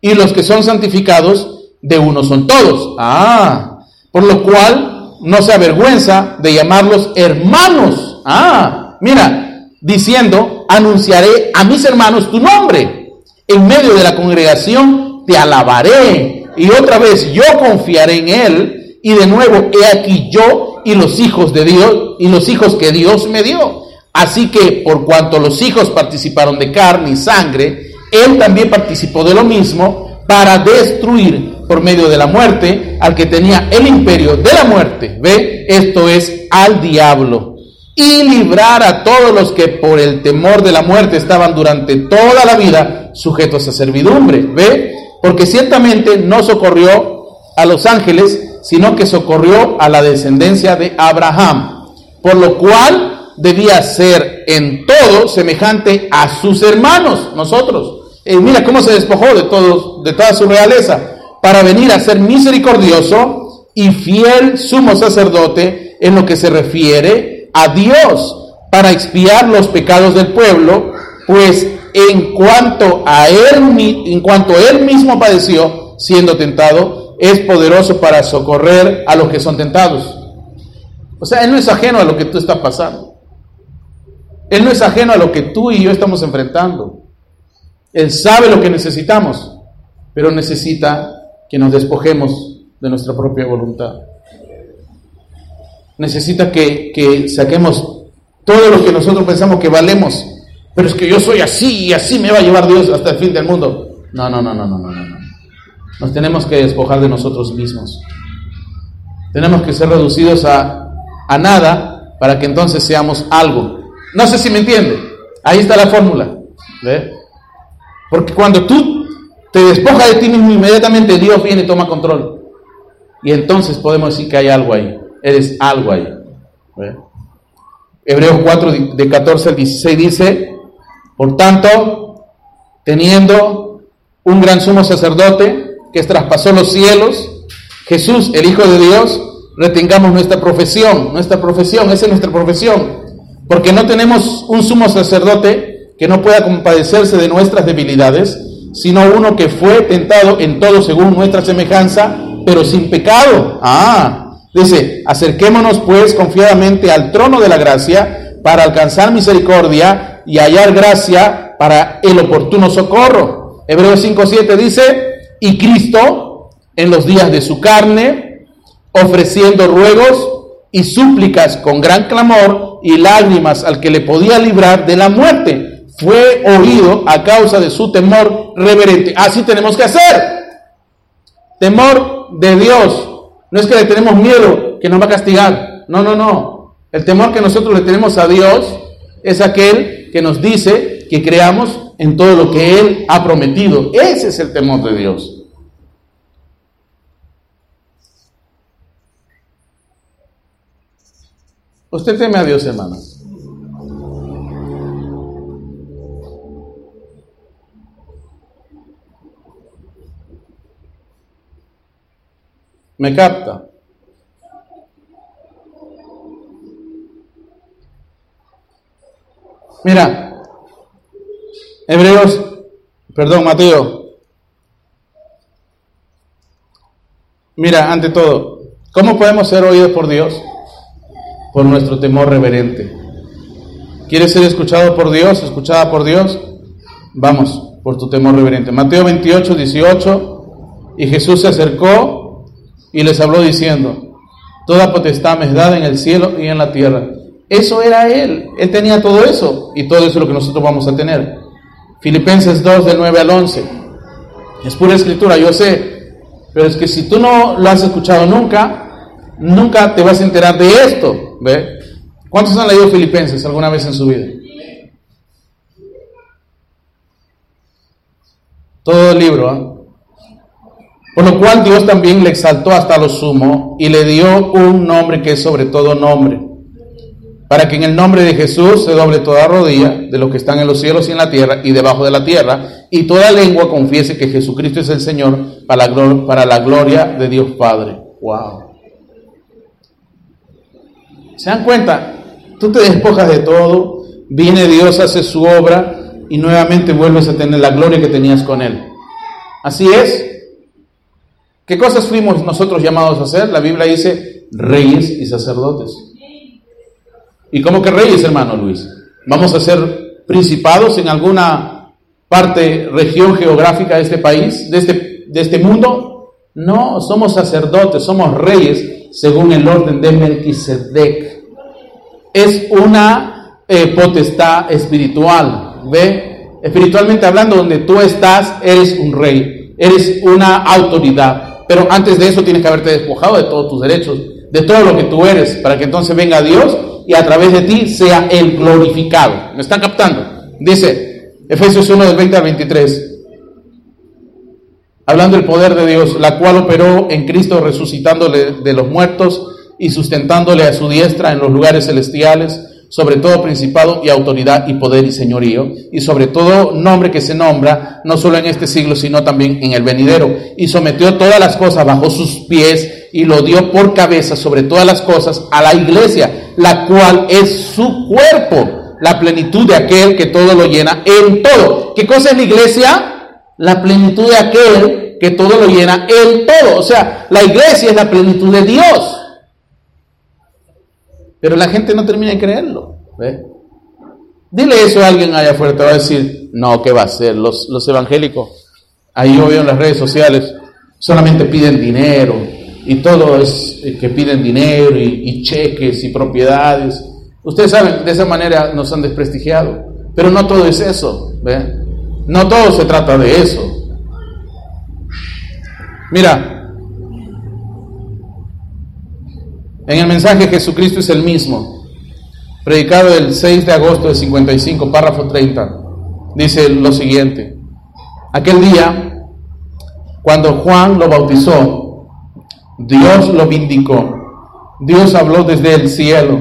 y los que son santificados, de uno son todos. Ah, por lo cual no se avergüenza de llamarlos hermanos. Ah, mira, diciendo, anunciaré a mis hermanos tu nombre. En medio de la congregación te alabaré. Y otra vez yo confiaré en él. Y de nuevo, he aquí yo y los hijos de Dios y los hijos que Dios me dio. Así que por cuanto los hijos participaron de carne y sangre, él también participó de lo mismo para destruir por medio de la muerte al que tenía el imperio de la muerte. ¿Ve? Esto es al diablo. Y librar a todos los que por el temor de la muerte estaban durante toda la vida sujetos a servidumbre. ¿Ve? Porque ciertamente no socorrió a los ángeles, sino que socorrió a la descendencia de Abraham. Por lo cual debía ser en todo semejante a sus hermanos, nosotros mira cómo se despojó de, todos, de toda su realeza para venir a ser misericordioso y fiel sumo sacerdote en lo que se refiere a Dios para expiar los pecados del pueblo, pues en cuanto a él, en cuanto él mismo padeció siendo tentado, es poderoso para socorrer a los que son tentados. O sea, él no es ajeno a lo que tú estás pasando. Él no es ajeno a lo que tú y yo estamos enfrentando. Él sabe lo que necesitamos, pero necesita que nos despojemos de nuestra propia voluntad. Necesita que, saquemos todo lo que nosotros pensamos que valemos, pero es que yo soy así y así me va a llevar Dios hasta el fin del mundo. No, no, no, no, no, no, no. Nos tenemos que despojar de nosotros mismos. Tenemos que ser reducidos a, a nada para que entonces seamos algo. No sé si me entiende. Ahí está la fórmula. ¿Ve? Porque cuando tú te despojas de ti mismo, inmediatamente Dios viene y toma control. Y entonces podemos decir que hay algo ahí. Eres algo ahí. Hebreos 4, de 14 al 16 dice, por tanto, teniendo un gran sumo sacerdote que traspasó los cielos, Jesús, el Hijo de Dios, retengamos nuestra profesión, nuestra profesión, esa es nuestra profesión, porque no tenemos un sumo sacerdote que no pueda compadecerse de nuestras debilidades, sino uno que fue tentado en todo según nuestra semejanza, pero sin pecado. Ah, dice, acerquémonos pues confiadamente al trono de la gracia para alcanzar misericordia y hallar gracia para el oportuno socorro. Hebreos 5.7 dice, y Cristo en los días de su carne, ofreciendo ruegos y súplicas con gran clamor y lágrimas al que le podía librar de la muerte fue oído a causa de su temor reverente. Así tenemos que hacer. Temor de Dios. No es que le tenemos miedo que nos va a castigar. No, no, no. El temor que nosotros le tenemos a Dios es aquel que nos dice que creamos en todo lo que Él ha prometido. Ese es el temor de Dios. Usted teme a Dios, hermanos. ¿Me capta? Mira, Hebreos, perdón, Mateo. Mira, ante todo, ¿cómo podemos ser oídos por Dios? Por nuestro temor reverente. ¿Quieres ser escuchado por Dios, escuchada por Dios? Vamos, por tu temor reverente. Mateo 28, 18. Y Jesús se acercó y les habló diciendo, Toda potestad me es dada en el cielo y en la tierra. Eso era Él. Él tenía todo eso y todo eso es lo que nosotros vamos a tener. Filipenses 2 del 9 al 11. Es pura escritura, yo sé. Pero es que si tú no lo has escuchado nunca, nunca te vas a enterar de esto. ¿Ve? ¿Cuántos han leído Filipenses alguna vez en su vida? Todo el libro. ¿ah? Por lo cual Dios también le exaltó hasta lo sumo y le dio un nombre que es sobre todo nombre, para que en el nombre de Jesús se doble toda rodilla de los que están en los cielos y en la tierra y debajo de la tierra, y toda lengua confiese que Jesucristo es el Señor para la, gloria de Dios Padre. Wow. ¿Se dan cuenta? Tú te despojas de todo, viene Dios, hace su obra y nuevamente vuelves a tener la gloria que tenías con Él. Así es, ¿Qué cosas fuimos nosotros llamados a hacer? La Biblia dice reyes y sacerdotes. ¿Y cómo que reyes, hermano Luis? ¿Vamos a ser principados en alguna parte, región geográfica de este país, de este, de este mundo? No, somos sacerdotes, somos reyes según el orden de Melquisedec. Es una eh, potestad espiritual, ¿ve? Espiritualmente hablando, donde tú estás, eres un rey, eres una autoridad. Pero antes de eso tienes que haberte despojado de todos tus derechos, de todo lo que tú eres, para que entonces venga Dios y a través de ti sea el glorificado. ¿Me están captando? Dice Efesios 1 del 20 al 23. Hablando del poder de Dios, la cual operó en Cristo resucitándole de los muertos y sustentándole a su diestra en los lugares celestiales sobre todo principado y autoridad y poder y señorío, y sobre todo nombre que se nombra, no solo en este siglo, sino también en el venidero, y sometió todas las cosas bajo sus pies y lo dio por cabeza sobre todas las cosas a la iglesia, la cual es su cuerpo, la plenitud de aquel que todo lo llena en todo. ¿Qué cosa es la iglesia? La plenitud de aquel que todo lo llena en todo. O sea, la iglesia es la plenitud de Dios. Pero la gente no termina de creerlo. Dile eso a alguien allá afuera, te va a decir, no, ¿qué va a ser? Los, los evangélicos, ahí yo veo en las redes sociales, solamente piden dinero y todo es eh, que piden dinero y, cheques y propiedades. Ustedes saben, de esa manera nos han desprestigiado. Pero no todo es eso. No todo se trata de eso. Mira, En el mensaje Jesucristo es el mismo, predicado el 6 de agosto de 55, párrafo 30, dice lo siguiente. Aquel día, cuando Juan lo bautizó, Dios lo vindicó. Dios habló desde el cielo.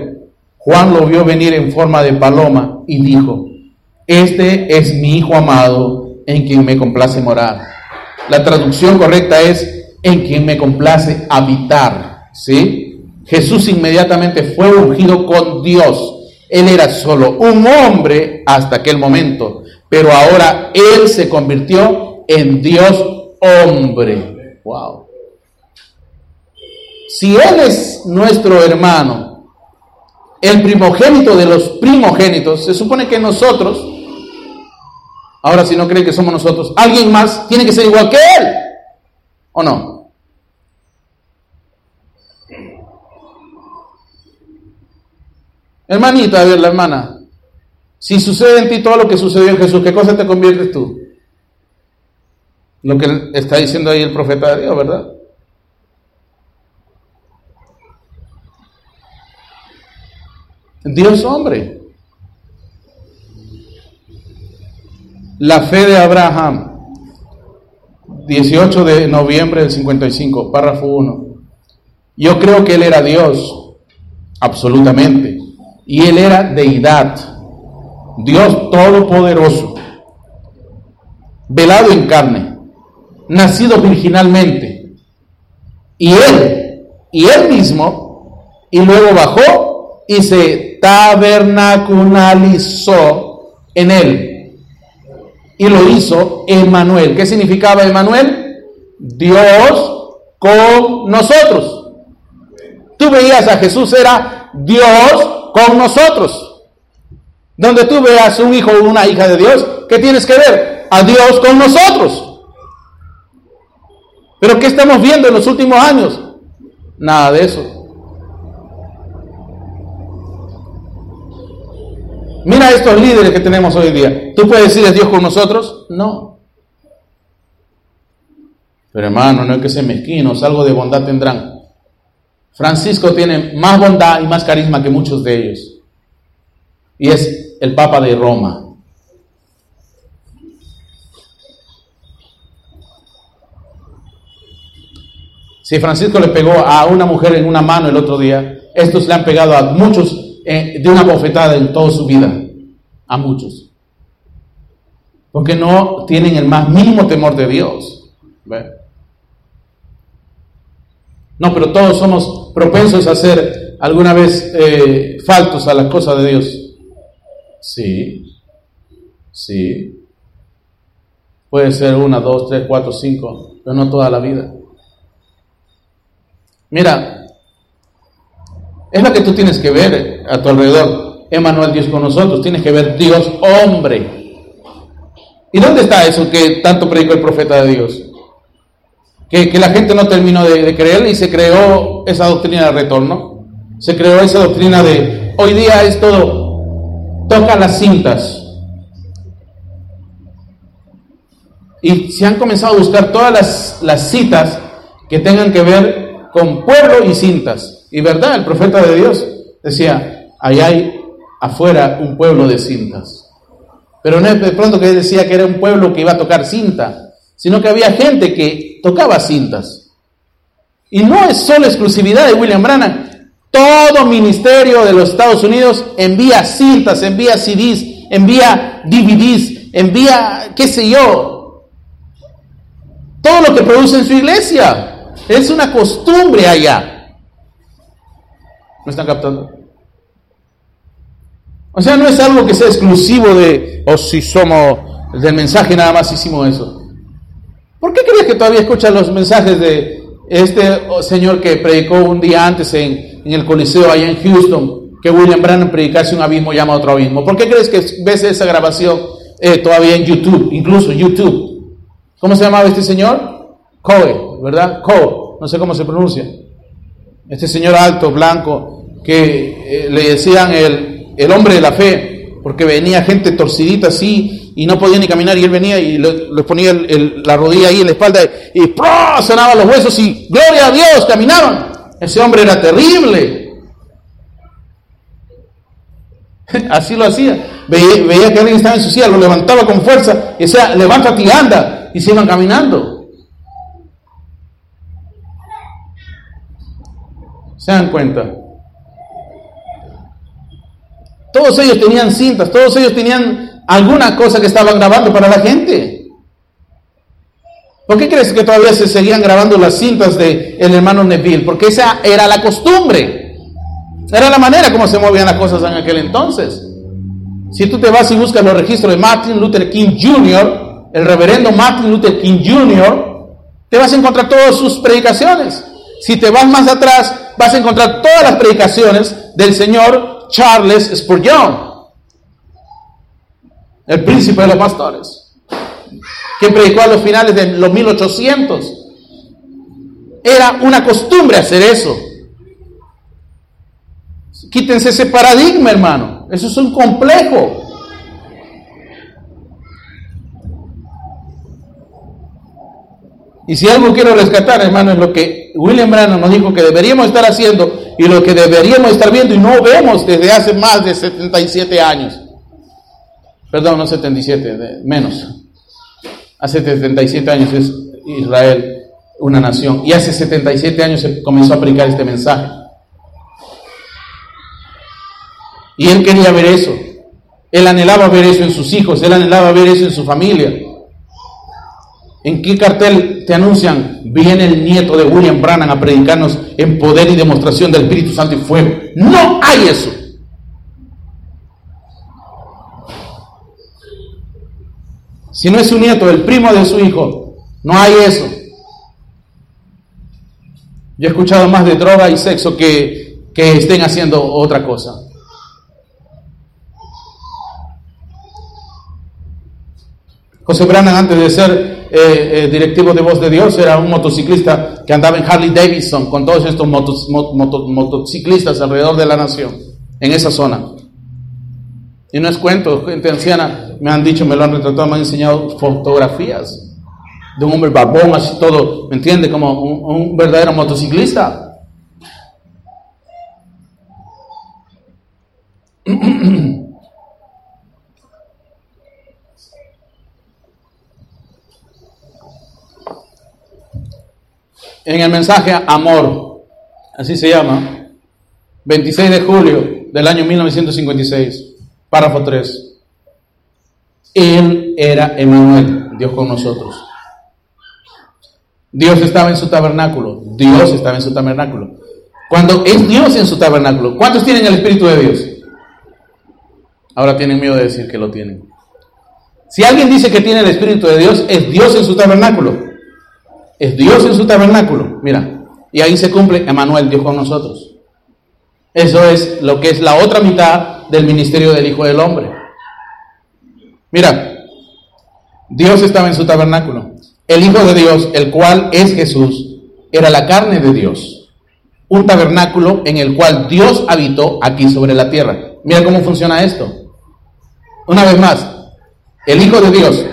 Juan lo vio venir en forma de paloma y dijo, este es mi Hijo amado en quien me complace morar. La traducción correcta es en quien me complace habitar. ¿Sí? Jesús inmediatamente fue ungido con Dios. Él era solo un hombre hasta aquel momento, pero ahora Él se convirtió en Dios hombre. Wow. Si Él es nuestro hermano, el primogénito de los primogénitos, se supone que nosotros, ahora si no creen que somos nosotros, alguien más tiene que ser igual que Él, ¿o no? Hermanita, ver, la hermana, si sucede en ti todo lo que sucedió en Jesús, ¿qué cosa te conviertes tú? Lo que está diciendo ahí el profeta de Dios, ¿verdad? Dios hombre. La fe de Abraham, 18 de noviembre del 55, párrafo 1. Yo creo que él era Dios, absolutamente y él era deidad, Dios todopoderoso, velado en carne, nacido virginalmente, y él, y él mismo, y luego bajó y se tabernaculizó en él. Y lo hizo Emanuel. ¿Qué significaba Emanuel? Dios con nosotros. Tú veías a Jesús, era Dios con nosotros. Donde tú veas un hijo o una hija de Dios, ¿qué tienes que ver? A Dios con nosotros. Pero ¿qué estamos viendo en los últimos años? Nada de eso. Mira estos líderes que tenemos hoy día. ¿Tú puedes decir es Dios con nosotros? No. Pero hermano, no es que se mezquinos, algo de bondad tendrán. Francisco tiene más bondad y más carisma que muchos de ellos. Y es el Papa de Roma. Si Francisco le pegó a una mujer en una mano el otro día, estos le han pegado a muchos eh, de una bofetada en toda su vida. A muchos. Porque no tienen el más mínimo temor de Dios. No, pero todos somos propensos a ser alguna vez eh, faltos a las cosas de Dios. Sí, sí. Puede ser una, dos, tres, cuatro, cinco, pero no toda la vida. Mira, es lo que tú tienes que ver a tu alrededor. Emanuel, Dios con nosotros. Tienes que ver Dios hombre. ¿Y dónde está eso que tanto predicó el profeta de Dios? Que, la gente no terminó de, creer y se creó esa doctrina de retorno. Se creó esa doctrina de hoy día es todo, toca las cintas. Y se han comenzado a buscar todas las, citas que tengan que ver con pueblo y cintas. Y verdad, el profeta de Dios decía, ahí hay afuera un pueblo de cintas. Pero no es de pronto que decía que era un pueblo que iba a tocar cinta, sino que había gente que tocaba cintas. Y no es solo exclusividad de William Branham. Todo ministerio de los Estados Unidos envía cintas, envía CDs, envía DVDs, envía, qué sé yo, todo lo que produce en su iglesia. Es una costumbre allá. ¿Me están captando? O sea, no es algo que sea exclusivo de, o si somos del mensaje nada más hicimos eso. ¿Por qué crees que todavía escuchan los mensajes de este señor que predicó un día antes en, el Coliseo allá en Houston, que William Branham predicase un abismo llama otro abismo? ¿Por qué crees que ves esa grabación eh, todavía en YouTube, incluso YouTube? ¿Cómo se llamaba este señor? Coe, ¿verdad? Coe, no sé cómo se pronuncia. Este señor alto, blanco, que eh, le decían el, el, hombre de la fe, porque venía gente torcidita así y no podía ni caminar y él venía y le, ponía la rodilla ahí en la espalda y, y sonaba los huesos y gloria a Dios, caminaban. Ese hombre era terrible. Así lo hacía. Veía, veía, que alguien estaba en su silla, lo levantaba con fuerza y decía, levántate y anda. Y se iban caminando. ¿Se dan cuenta? Todos ellos tenían cintas, todos ellos tenían alguna cosa que estaban grabando para la gente. ¿Por qué crees que todavía se seguían grabando las cintas de el hermano Neville? Porque esa era la costumbre. Era la manera como se movían las cosas en aquel entonces. Si tú te vas y buscas los registros de Martin Luther King Jr., el reverendo Martin Luther King Jr., te vas a encontrar todas sus predicaciones. Si te vas más atrás, vas a encontrar todas las predicaciones del señor Charles Spurgeon, el príncipe de los pastores, que predicó a los finales de los 1800. Era una costumbre hacer eso. Quítense ese paradigma, hermano. Eso es un complejo. Y si algo quiero rescatar, hermano, es lo que William Branham nos dijo que deberíamos estar haciendo y lo que deberíamos estar viendo y no vemos desde hace más de 77 años. Perdón, no 77, menos. Hace 77 años es Israel una nación y hace 77 años se comenzó a aplicar este mensaje. Y él quería ver eso. Él anhelaba ver eso en sus hijos, él anhelaba ver eso en su familia. ¿En qué cartel te anuncian? Viene el nieto de William Branham a predicarnos en poder y demostración del Espíritu Santo y fuego. No hay eso. Si no es su nieto, el primo de su hijo. No hay eso. Yo he escuchado más de droga y sexo que, que estén haciendo otra cosa. José Brannan, antes de ser eh, eh, directivo de Voz de Dios, era un motociclista que andaba en Harley Davidson con todos estos motociclistas alrededor de la nación, en esa zona. Y no es cuento, gente anciana, me han dicho, me lo han retratado, me han enseñado fotografías de un hombre babón, así todo, ¿me entiende? Como un, verdadero motociclista. en el mensaje Amor, así se llama, 26 de julio del año 1956. Párrafo 3. Él era Emanuel, Dios con nosotros. Dios estaba en su tabernáculo. Dios estaba en su tabernáculo. Cuando es Dios en su tabernáculo, ¿cuántos tienen el Espíritu de Dios? Ahora tienen miedo de decir que lo tienen. Si alguien dice que tiene el Espíritu de Dios, es Dios en su tabernáculo. Es Dios en su tabernáculo. Mira, y ahí se cumple Emanuel, Dios con nosotros. Eso es lo que es la otra mitad del ministerio del Hijo del Hombre. Mira, Dios estaba en su tabernáculo. El Hijo de Dios, el cual es Jesús, era la carne de Dios. Un tabernáculo en el cual Dios habitó aquí sobre la tierra. Mira cómo funciona esto. Una vez más, el Hijo de Dios,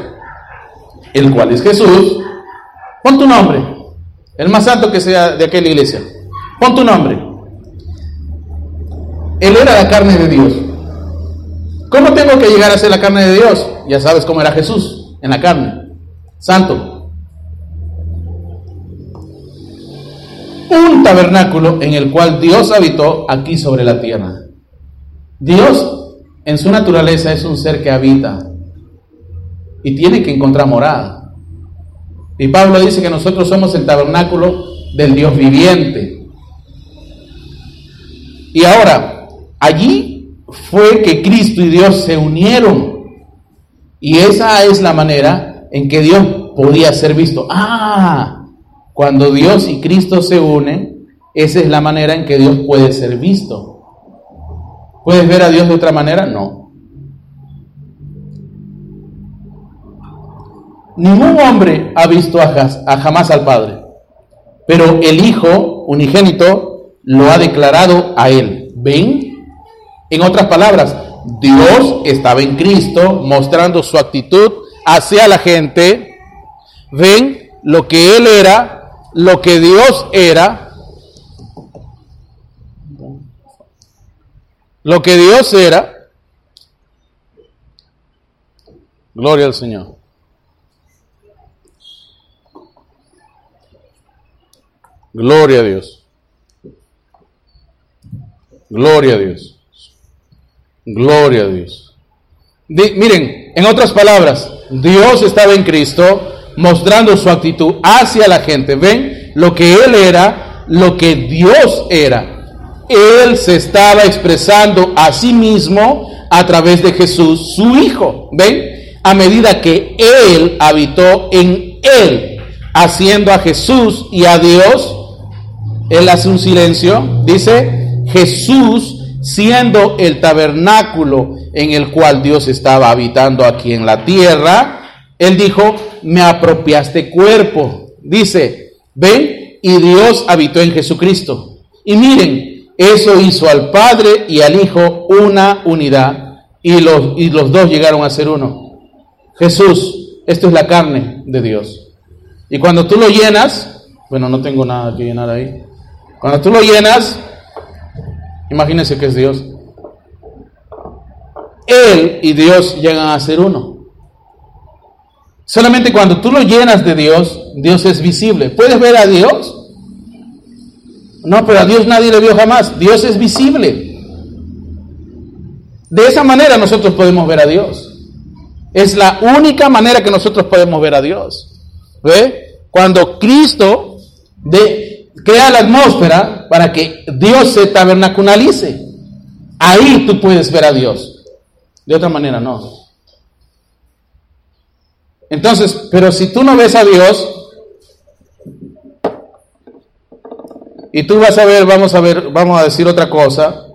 el cual es Jesús, pon tu nombre, el más santo que sea de aquella iglesia, pon tu nombre. Él era la carne de Dios. ¿Cómo tengo que llegar a ser la carne de Dios? Ya sabes cómo era Jesús en la carne, santo. Un tabernáculo en el cual Dios habitó aquí sobre la tierra. Dios en su naturaleza es un ser que habita y tiene que encontrar morada. Y Pablo dice que nosotros somos el tabernáculo del Dios viviente. Y ahora, allí fue que Cristo y Dios se unieron. Y esa es la manera en que Dios podía ser visto. Ah, cuando Dios y Cristo se unen, esa es la manera en que Dios puede ser visto. ¿Puedes ver a Dios de otra manera? No. Ningún hombre ha visto a, jamás al Padre, pero el Hijo unigénito lo ha declarado a él. ¿Ven? En otras palabras, Dios estaba en Cristo mostrando su actitud hacia la gente. ¿Ven? Lo que Él era, lo que Dios era. Lo que Dios era. Gloria al Señor. Gloria a Dios. Gloria a Dios. Gloria a Dios. miren, en otras palabras, Dios estaba en Cristo mostrando su actitud hacia la gente. ¿Ven? Lo que Él era, lo que Dios era. Él se estaba expresando a sí mismo a través de Jesús, su Hijo. ¿Ven? A medida que Él habitó en Él, haciendo a Jesús y a Dios él hace un silencio, dice, Jesús siendo el tabernáculo en el cual Dios estaba habitando aquí en la tierra, él dijo, me apropiaste cuerpo. Dice, ven, y Dios habitó en Jesucristo. Y miren, eso hizo al Padre y al Hijo una unidad, y los, y los dos llegaron a ser uno. Jesús, esto es la carne de Dios. Y cuando tú lo llenas, bueno, no tengo nada que llenar ahí. Cuando tú lo llenas, imagínense que es Dios. Él y Dios llegan a ser uno. Solamente cuando tú lo llenas de Dios, Dios es visible. ¿Puedes ver a Dios? No, pero a Dios nadie le vio jamás. Dios es visible. De esa manera nosotros podemos ver a Dios. Es la única manera que nosotros podemos ver a Dios. ¿Ve? Cuando Cristo de, crea la atmósfera para que Dios se tabernacularice. Ahí tú puedes ver a Dios. De otra manera no. Entonces, pero si tú no ves a Dios, y tú vas a ver, vamos a ver, vamos a decir otra cosa.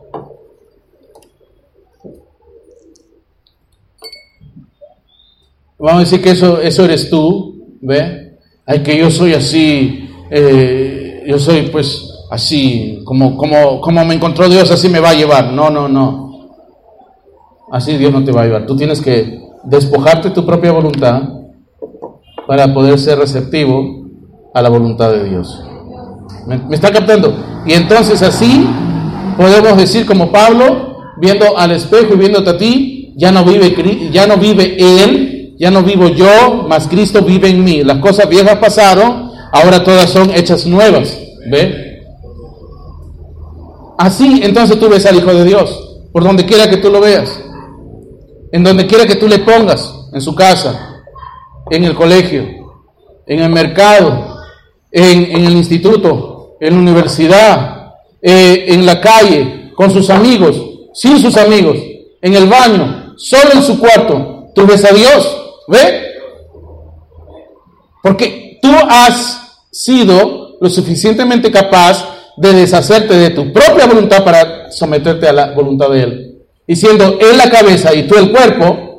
Vamos a decir que eso, eso eres tú, ¿ve? Ay, que yo soy así, eh, yo soy pues así, como, como, como me encontró Dios, así me va a llevar. No, no, no. Así Dios no te va a llevar. Tú tienes que despojarte tu propia voluntad para poder ser receptivo a la voluntad de Dios. ¿Me, está captando? Y entonces así podemos decir como Pablo, viendo al espejo y viéndote a ti, ya no vive, ya no vive Él, ya no vivo yo, mas Cristo vive en mí. Las cosas viejas pasaron, ahora todas son hechas nuevas. ¿Ve? Así entonces tú ves al Hijo de Dios, por donde quiera que tú lo veas, en donde quiera que tú le pongas, en su casa, en el colegio, en el mercado, en, el instituto, en la universidad, eh, en la calle, con sus amigos, sin sus amigos, en el baño, solo en su cuarto. Tú ves a Dios, ¿ve? Porque tú has sido lo suficientemente capaz de deshacerte de tu propia voluntad para someterte a la voluntad de Él. Y siendo Él la cabeza y tú el cuerpo,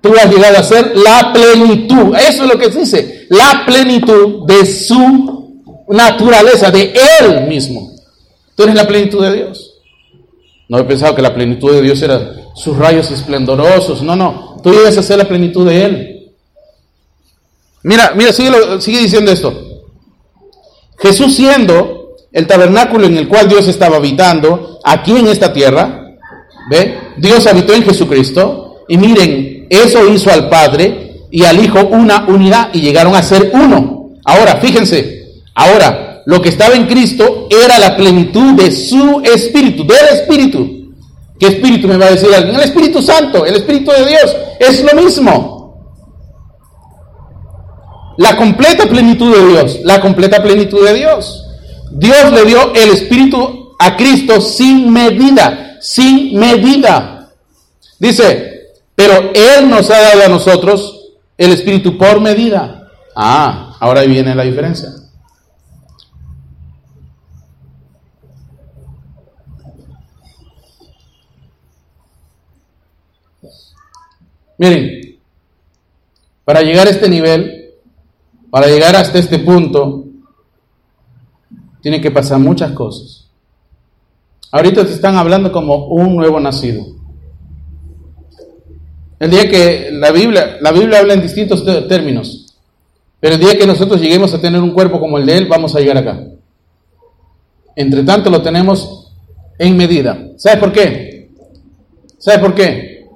tú has llegado a ser la plenitud. Eso es lo que dice, la plenitud de su naturaleza, de Él mismo. Tú eres la plenitud de Dios. No he pensado que la plenitud de Dios era sus rayos esplendorosos. No, no. Tú llegas a ser la plenitud de Él. Mira, mira, sigue, sigue diciendo esto. Jesús siendo el tabernáculo en el cual Dios estaba habitando aquí en esta tierra, ¿ve? Dios habitó en Jesucristo. Y miren, eso hizo al Padre y al Hijo una unidad y llegaron a ser uno. Ahora, fíjense, ahora, lo que estaba en Cristo era la plenitud de su espíritu, del espíritu. ¿Qué espíritu me va a decir alguien? El Espíritu Santo, el Espíritu de Dios, es lo mismo. La completa plenitud de Dios, la completa plenitud de Dios. Dios le dio el Espíritu a Cristo sin medida, sin medida. Dice, pero Él nos ha dado a nosotros el Espíritu por medida. Ah, ahora viene la diferencia. Miren, para llegar a este nivel, para llegar hasta este punto, tiene que pasar muchas cosas. Ahorita te están hablando como un nuevo nacido. El día que la Biblia, la Biblia habla en distintos términos, pero el día que nosotros lleguemos a tener un cuerpo como el de Él, vamos a llegar acá. Entre tanto lo tenemos en medida. ¿Sabes por qué? ¿Sabes por qué?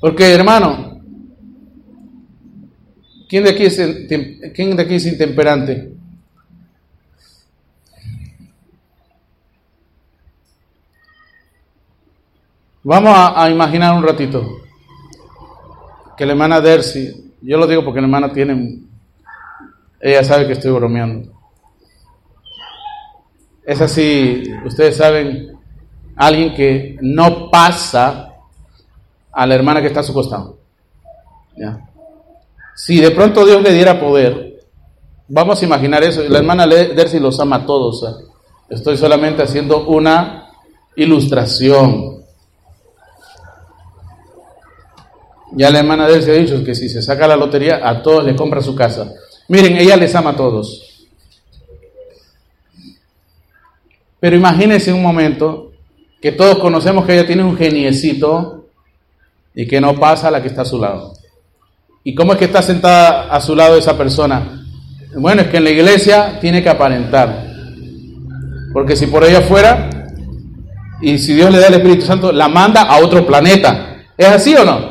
Porque, hermano, ¿quién de aquí es, ¿quién de aquí es intemperante? Vamos a imaginar un ratito que la hermana Dercy, yo lo digo porque la hermana tiene, ella sabe que estoy bromeando. Es así, ustedes saben, alguien que no pasa a la hermana que está a su costado. Si de pronto Dios le diera poder, vamos a imaginar eso, la hermana Dercy los ama a todos. Estoy solamente haciendo una ilustración. Ya la hermana de él se ha dicho que si se saca la lotería, a todos le compra su casa. Miren, ella les ama a todos. Pero imagínense un momento que todos conocemos que ella tiene un geniecito y que no pasa a la que está a su lado. ¿Y cómo es que está sentada a su lado esa persona? Bueno, es que en la iglesia tiene que aparentar. Porque si por ella fuera, y si Dios le da el Espíritu Santo, la manda a otro planeta. ¿Es así o no?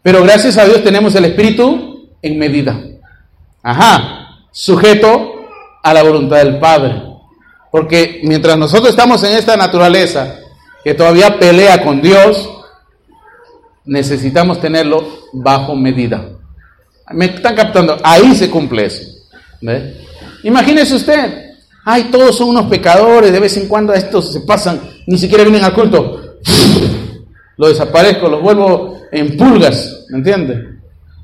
Pero gracias a Dios tenemos el Espíritu en medida. Ajá, sujeto a la voluntad del Padre. Porque mientras nosotros estamos en esta naturaleza que todavía pelea con Dios, necesitamos tenerlo bajo medida. ¿Me están captando? Ahí se cumple eso. Imagínese usted, ay, todos son unos pecadores, de vez en cuando estos se pasan, ni siquiera vienen al culto. Lo desaparezco, los vuelvo en pulgas, ¿me entiende?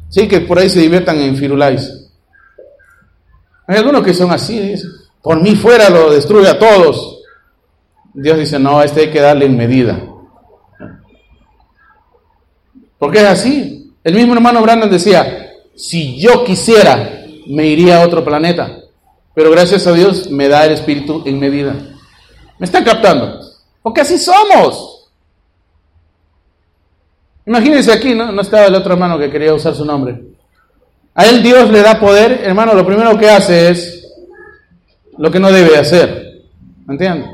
Sí, que por ahí se diviertan en Firulais. Hay algunos que son así, por mí fuera lo destruye a todos. Dios dice, no, este hay que darle en medida. Porque es así. El mismo hermano Brandon decía, si yo quisiera, me iría a otro planeta. Pero gracias a Dios me da el Espíritu en medida. ¿Me están captando? Porque así somos. Imagínense aquí, ¿no? No estaba el otro hermano que quería usar su nombre. A él Dios le da poder, hermano, lo primero que hace es lo que no debe hacer. ¿Me entienden?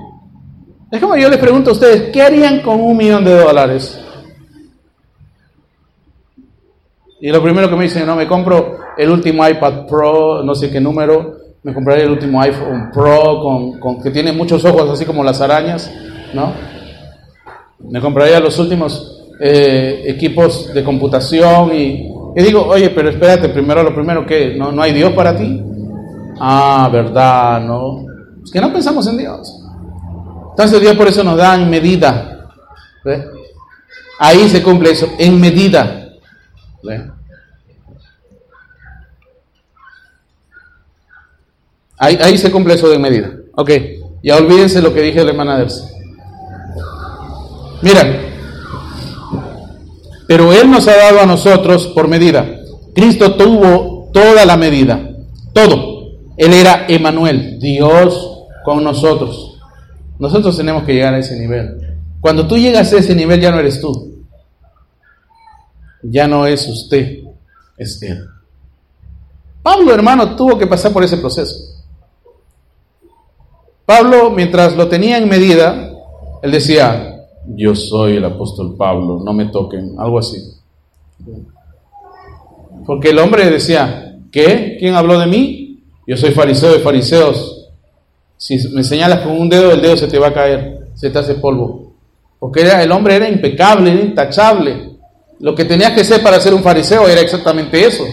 Es como yo les pregunto a ustedes, ¿qué harían con un millón de dólares? Y lo primero que me dicen, no, me compro el último iPad Pro, no sé qué número, me compraría el último iPhone Pro con, que tiene muchos ojos, así como las arañas, ¿no? Me compraría los últimos eh, equipos de computación y, y, digo, oye, pero espérate, primero lo primero que, ¿no, ¿no hay Dios para ti? Ah, verdad, ¿no? Es que no pensamos en Dios. Entonces Dios por eso nos da en medida. Ahí se cumple eso, en medida. Ahí, se cumple eso de medida. Ok, ya olvídense lo que dije la hermana Derce. Mira, pero Él nos ha dado a nosotros por medida. Cristo tuvo toda la medida, todo. Él era Emanuel, Dios con nosotros. Nosotros tenemos que llegar a ese nivel. Cuando tú llegas a ese nivel ya no eres tú. Ya no es usted, es Él. Pablo, hermano, tuvo que pasar por ese proceso. Pablo, mientras lo tenía en medida, él decía, yo soy el apóstol Pablo, no me toquen, algo así. Porque el hombre decía, ¿qué? ¿Quién habló de mí? Yo soy fariseo de fariseos. Si me señalas con un dedo, el dedo se te va a caer, se te hace polvo. Porque el hombre era impecable, era intachable. Lo que tenías que ser para ser un fariseo era exactamente eso.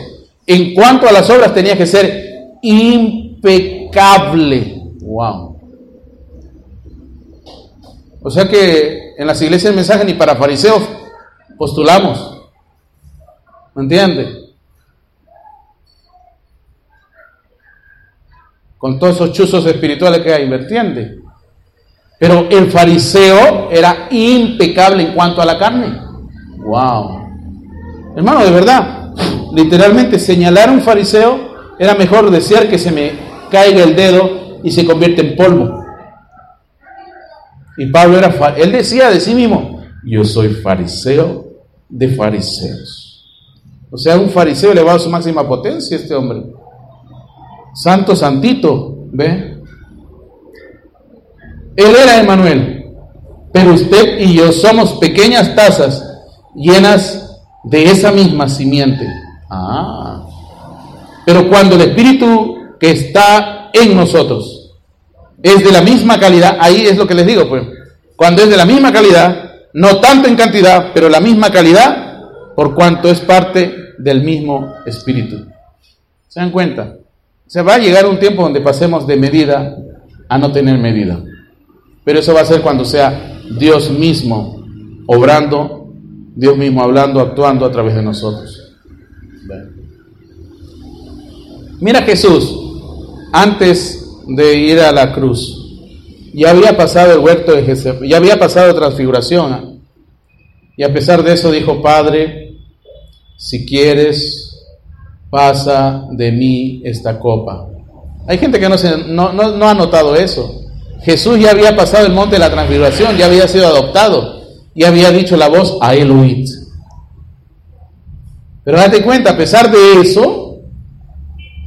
En cuanto a las obras, tenías que ser impecable. Wow. O sea que en las iglesias el mensaje ni para fariseos postulamos. ¿Me entiende? Con todos esos chuzos espirituales que hay, ¿me? Pero el fariseo era impecable en cuanto a la carne. ¡Wow! Hermano, de verdad, literalmente señalar a un fariseo era mejor desear que se me caiga el dedo y se convierte en polvo. Y Pablo era, él decía de sí mismo, yo soy fariseo de fariseos. O sea, un fariseo elevado a su máxima potencia, este hombre. Santo, santito, ¿ve? Él era Emanuel, pero usted y yo somos pequeñas tazas llenas de esa misma simiente. Ah. Pero cuando el Espíritu que está en nosotros es de la misma calidad, ahí es lo que les digo, pues. Cuando es de la misma calidad, no tanto en cantidad, pero la misma calidad, por cuanto es parte del mismo espíritu. ¿Se dan cuenta? Se va a llegar un tiempo donde pasemos de medida a no tener medida. Pero eso va a ser cuando sea Dios mismo obrando, Dios mismo hablando, actuando a través de nosotros. Mira Jesús, antes de ir a la cruz. Ya había pasado el huerto de Jesús, ya había pasado transfiguración. ¿ah? Y a pesar de eso dijo, Padre, si quieres, pasa de mí esta copa. Hay gente que no, no, ha notado eso. Jesús ya había pasado el monte de la transfiguración, ya había sido adoptado, y había dicho la voz a Elohim. Pero date cuenta, a pesar de eso,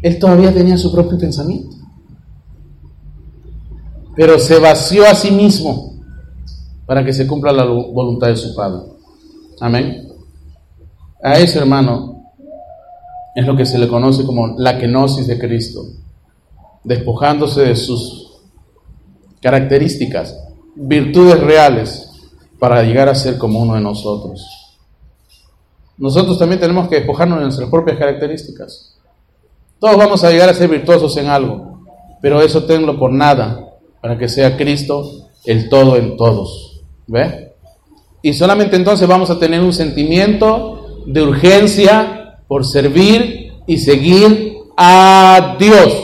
él todavía tenía su propio pensamiento pero se vació a sí mismo para que se cumpla la voluntad de su Padre. Amén. A eso, hermano, es lo que se le conoce como la kenosis de Cristo, despojándose de sus características, virtudes reales, para llegar a ser como uno de nosotros. Nosotros también tenemos que despojarnos de nuestras propias características. Todos vamos a llegar a ser virtuosos en algo, pero eso tenlo por nada para que sea Cristo el todo en todos. ¿Ve? Y solamente entonces vamos a tener un sentimiento de urgencia por servir y seguir a Dios.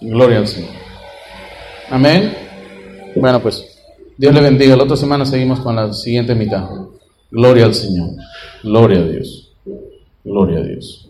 Gloria al Señor. Amén. Bueno, pues Dios le bendiga. La otra semana seguimos con la siguiente mitad. Gloria al Señor. Gloria a Dios. Gloria a Dios.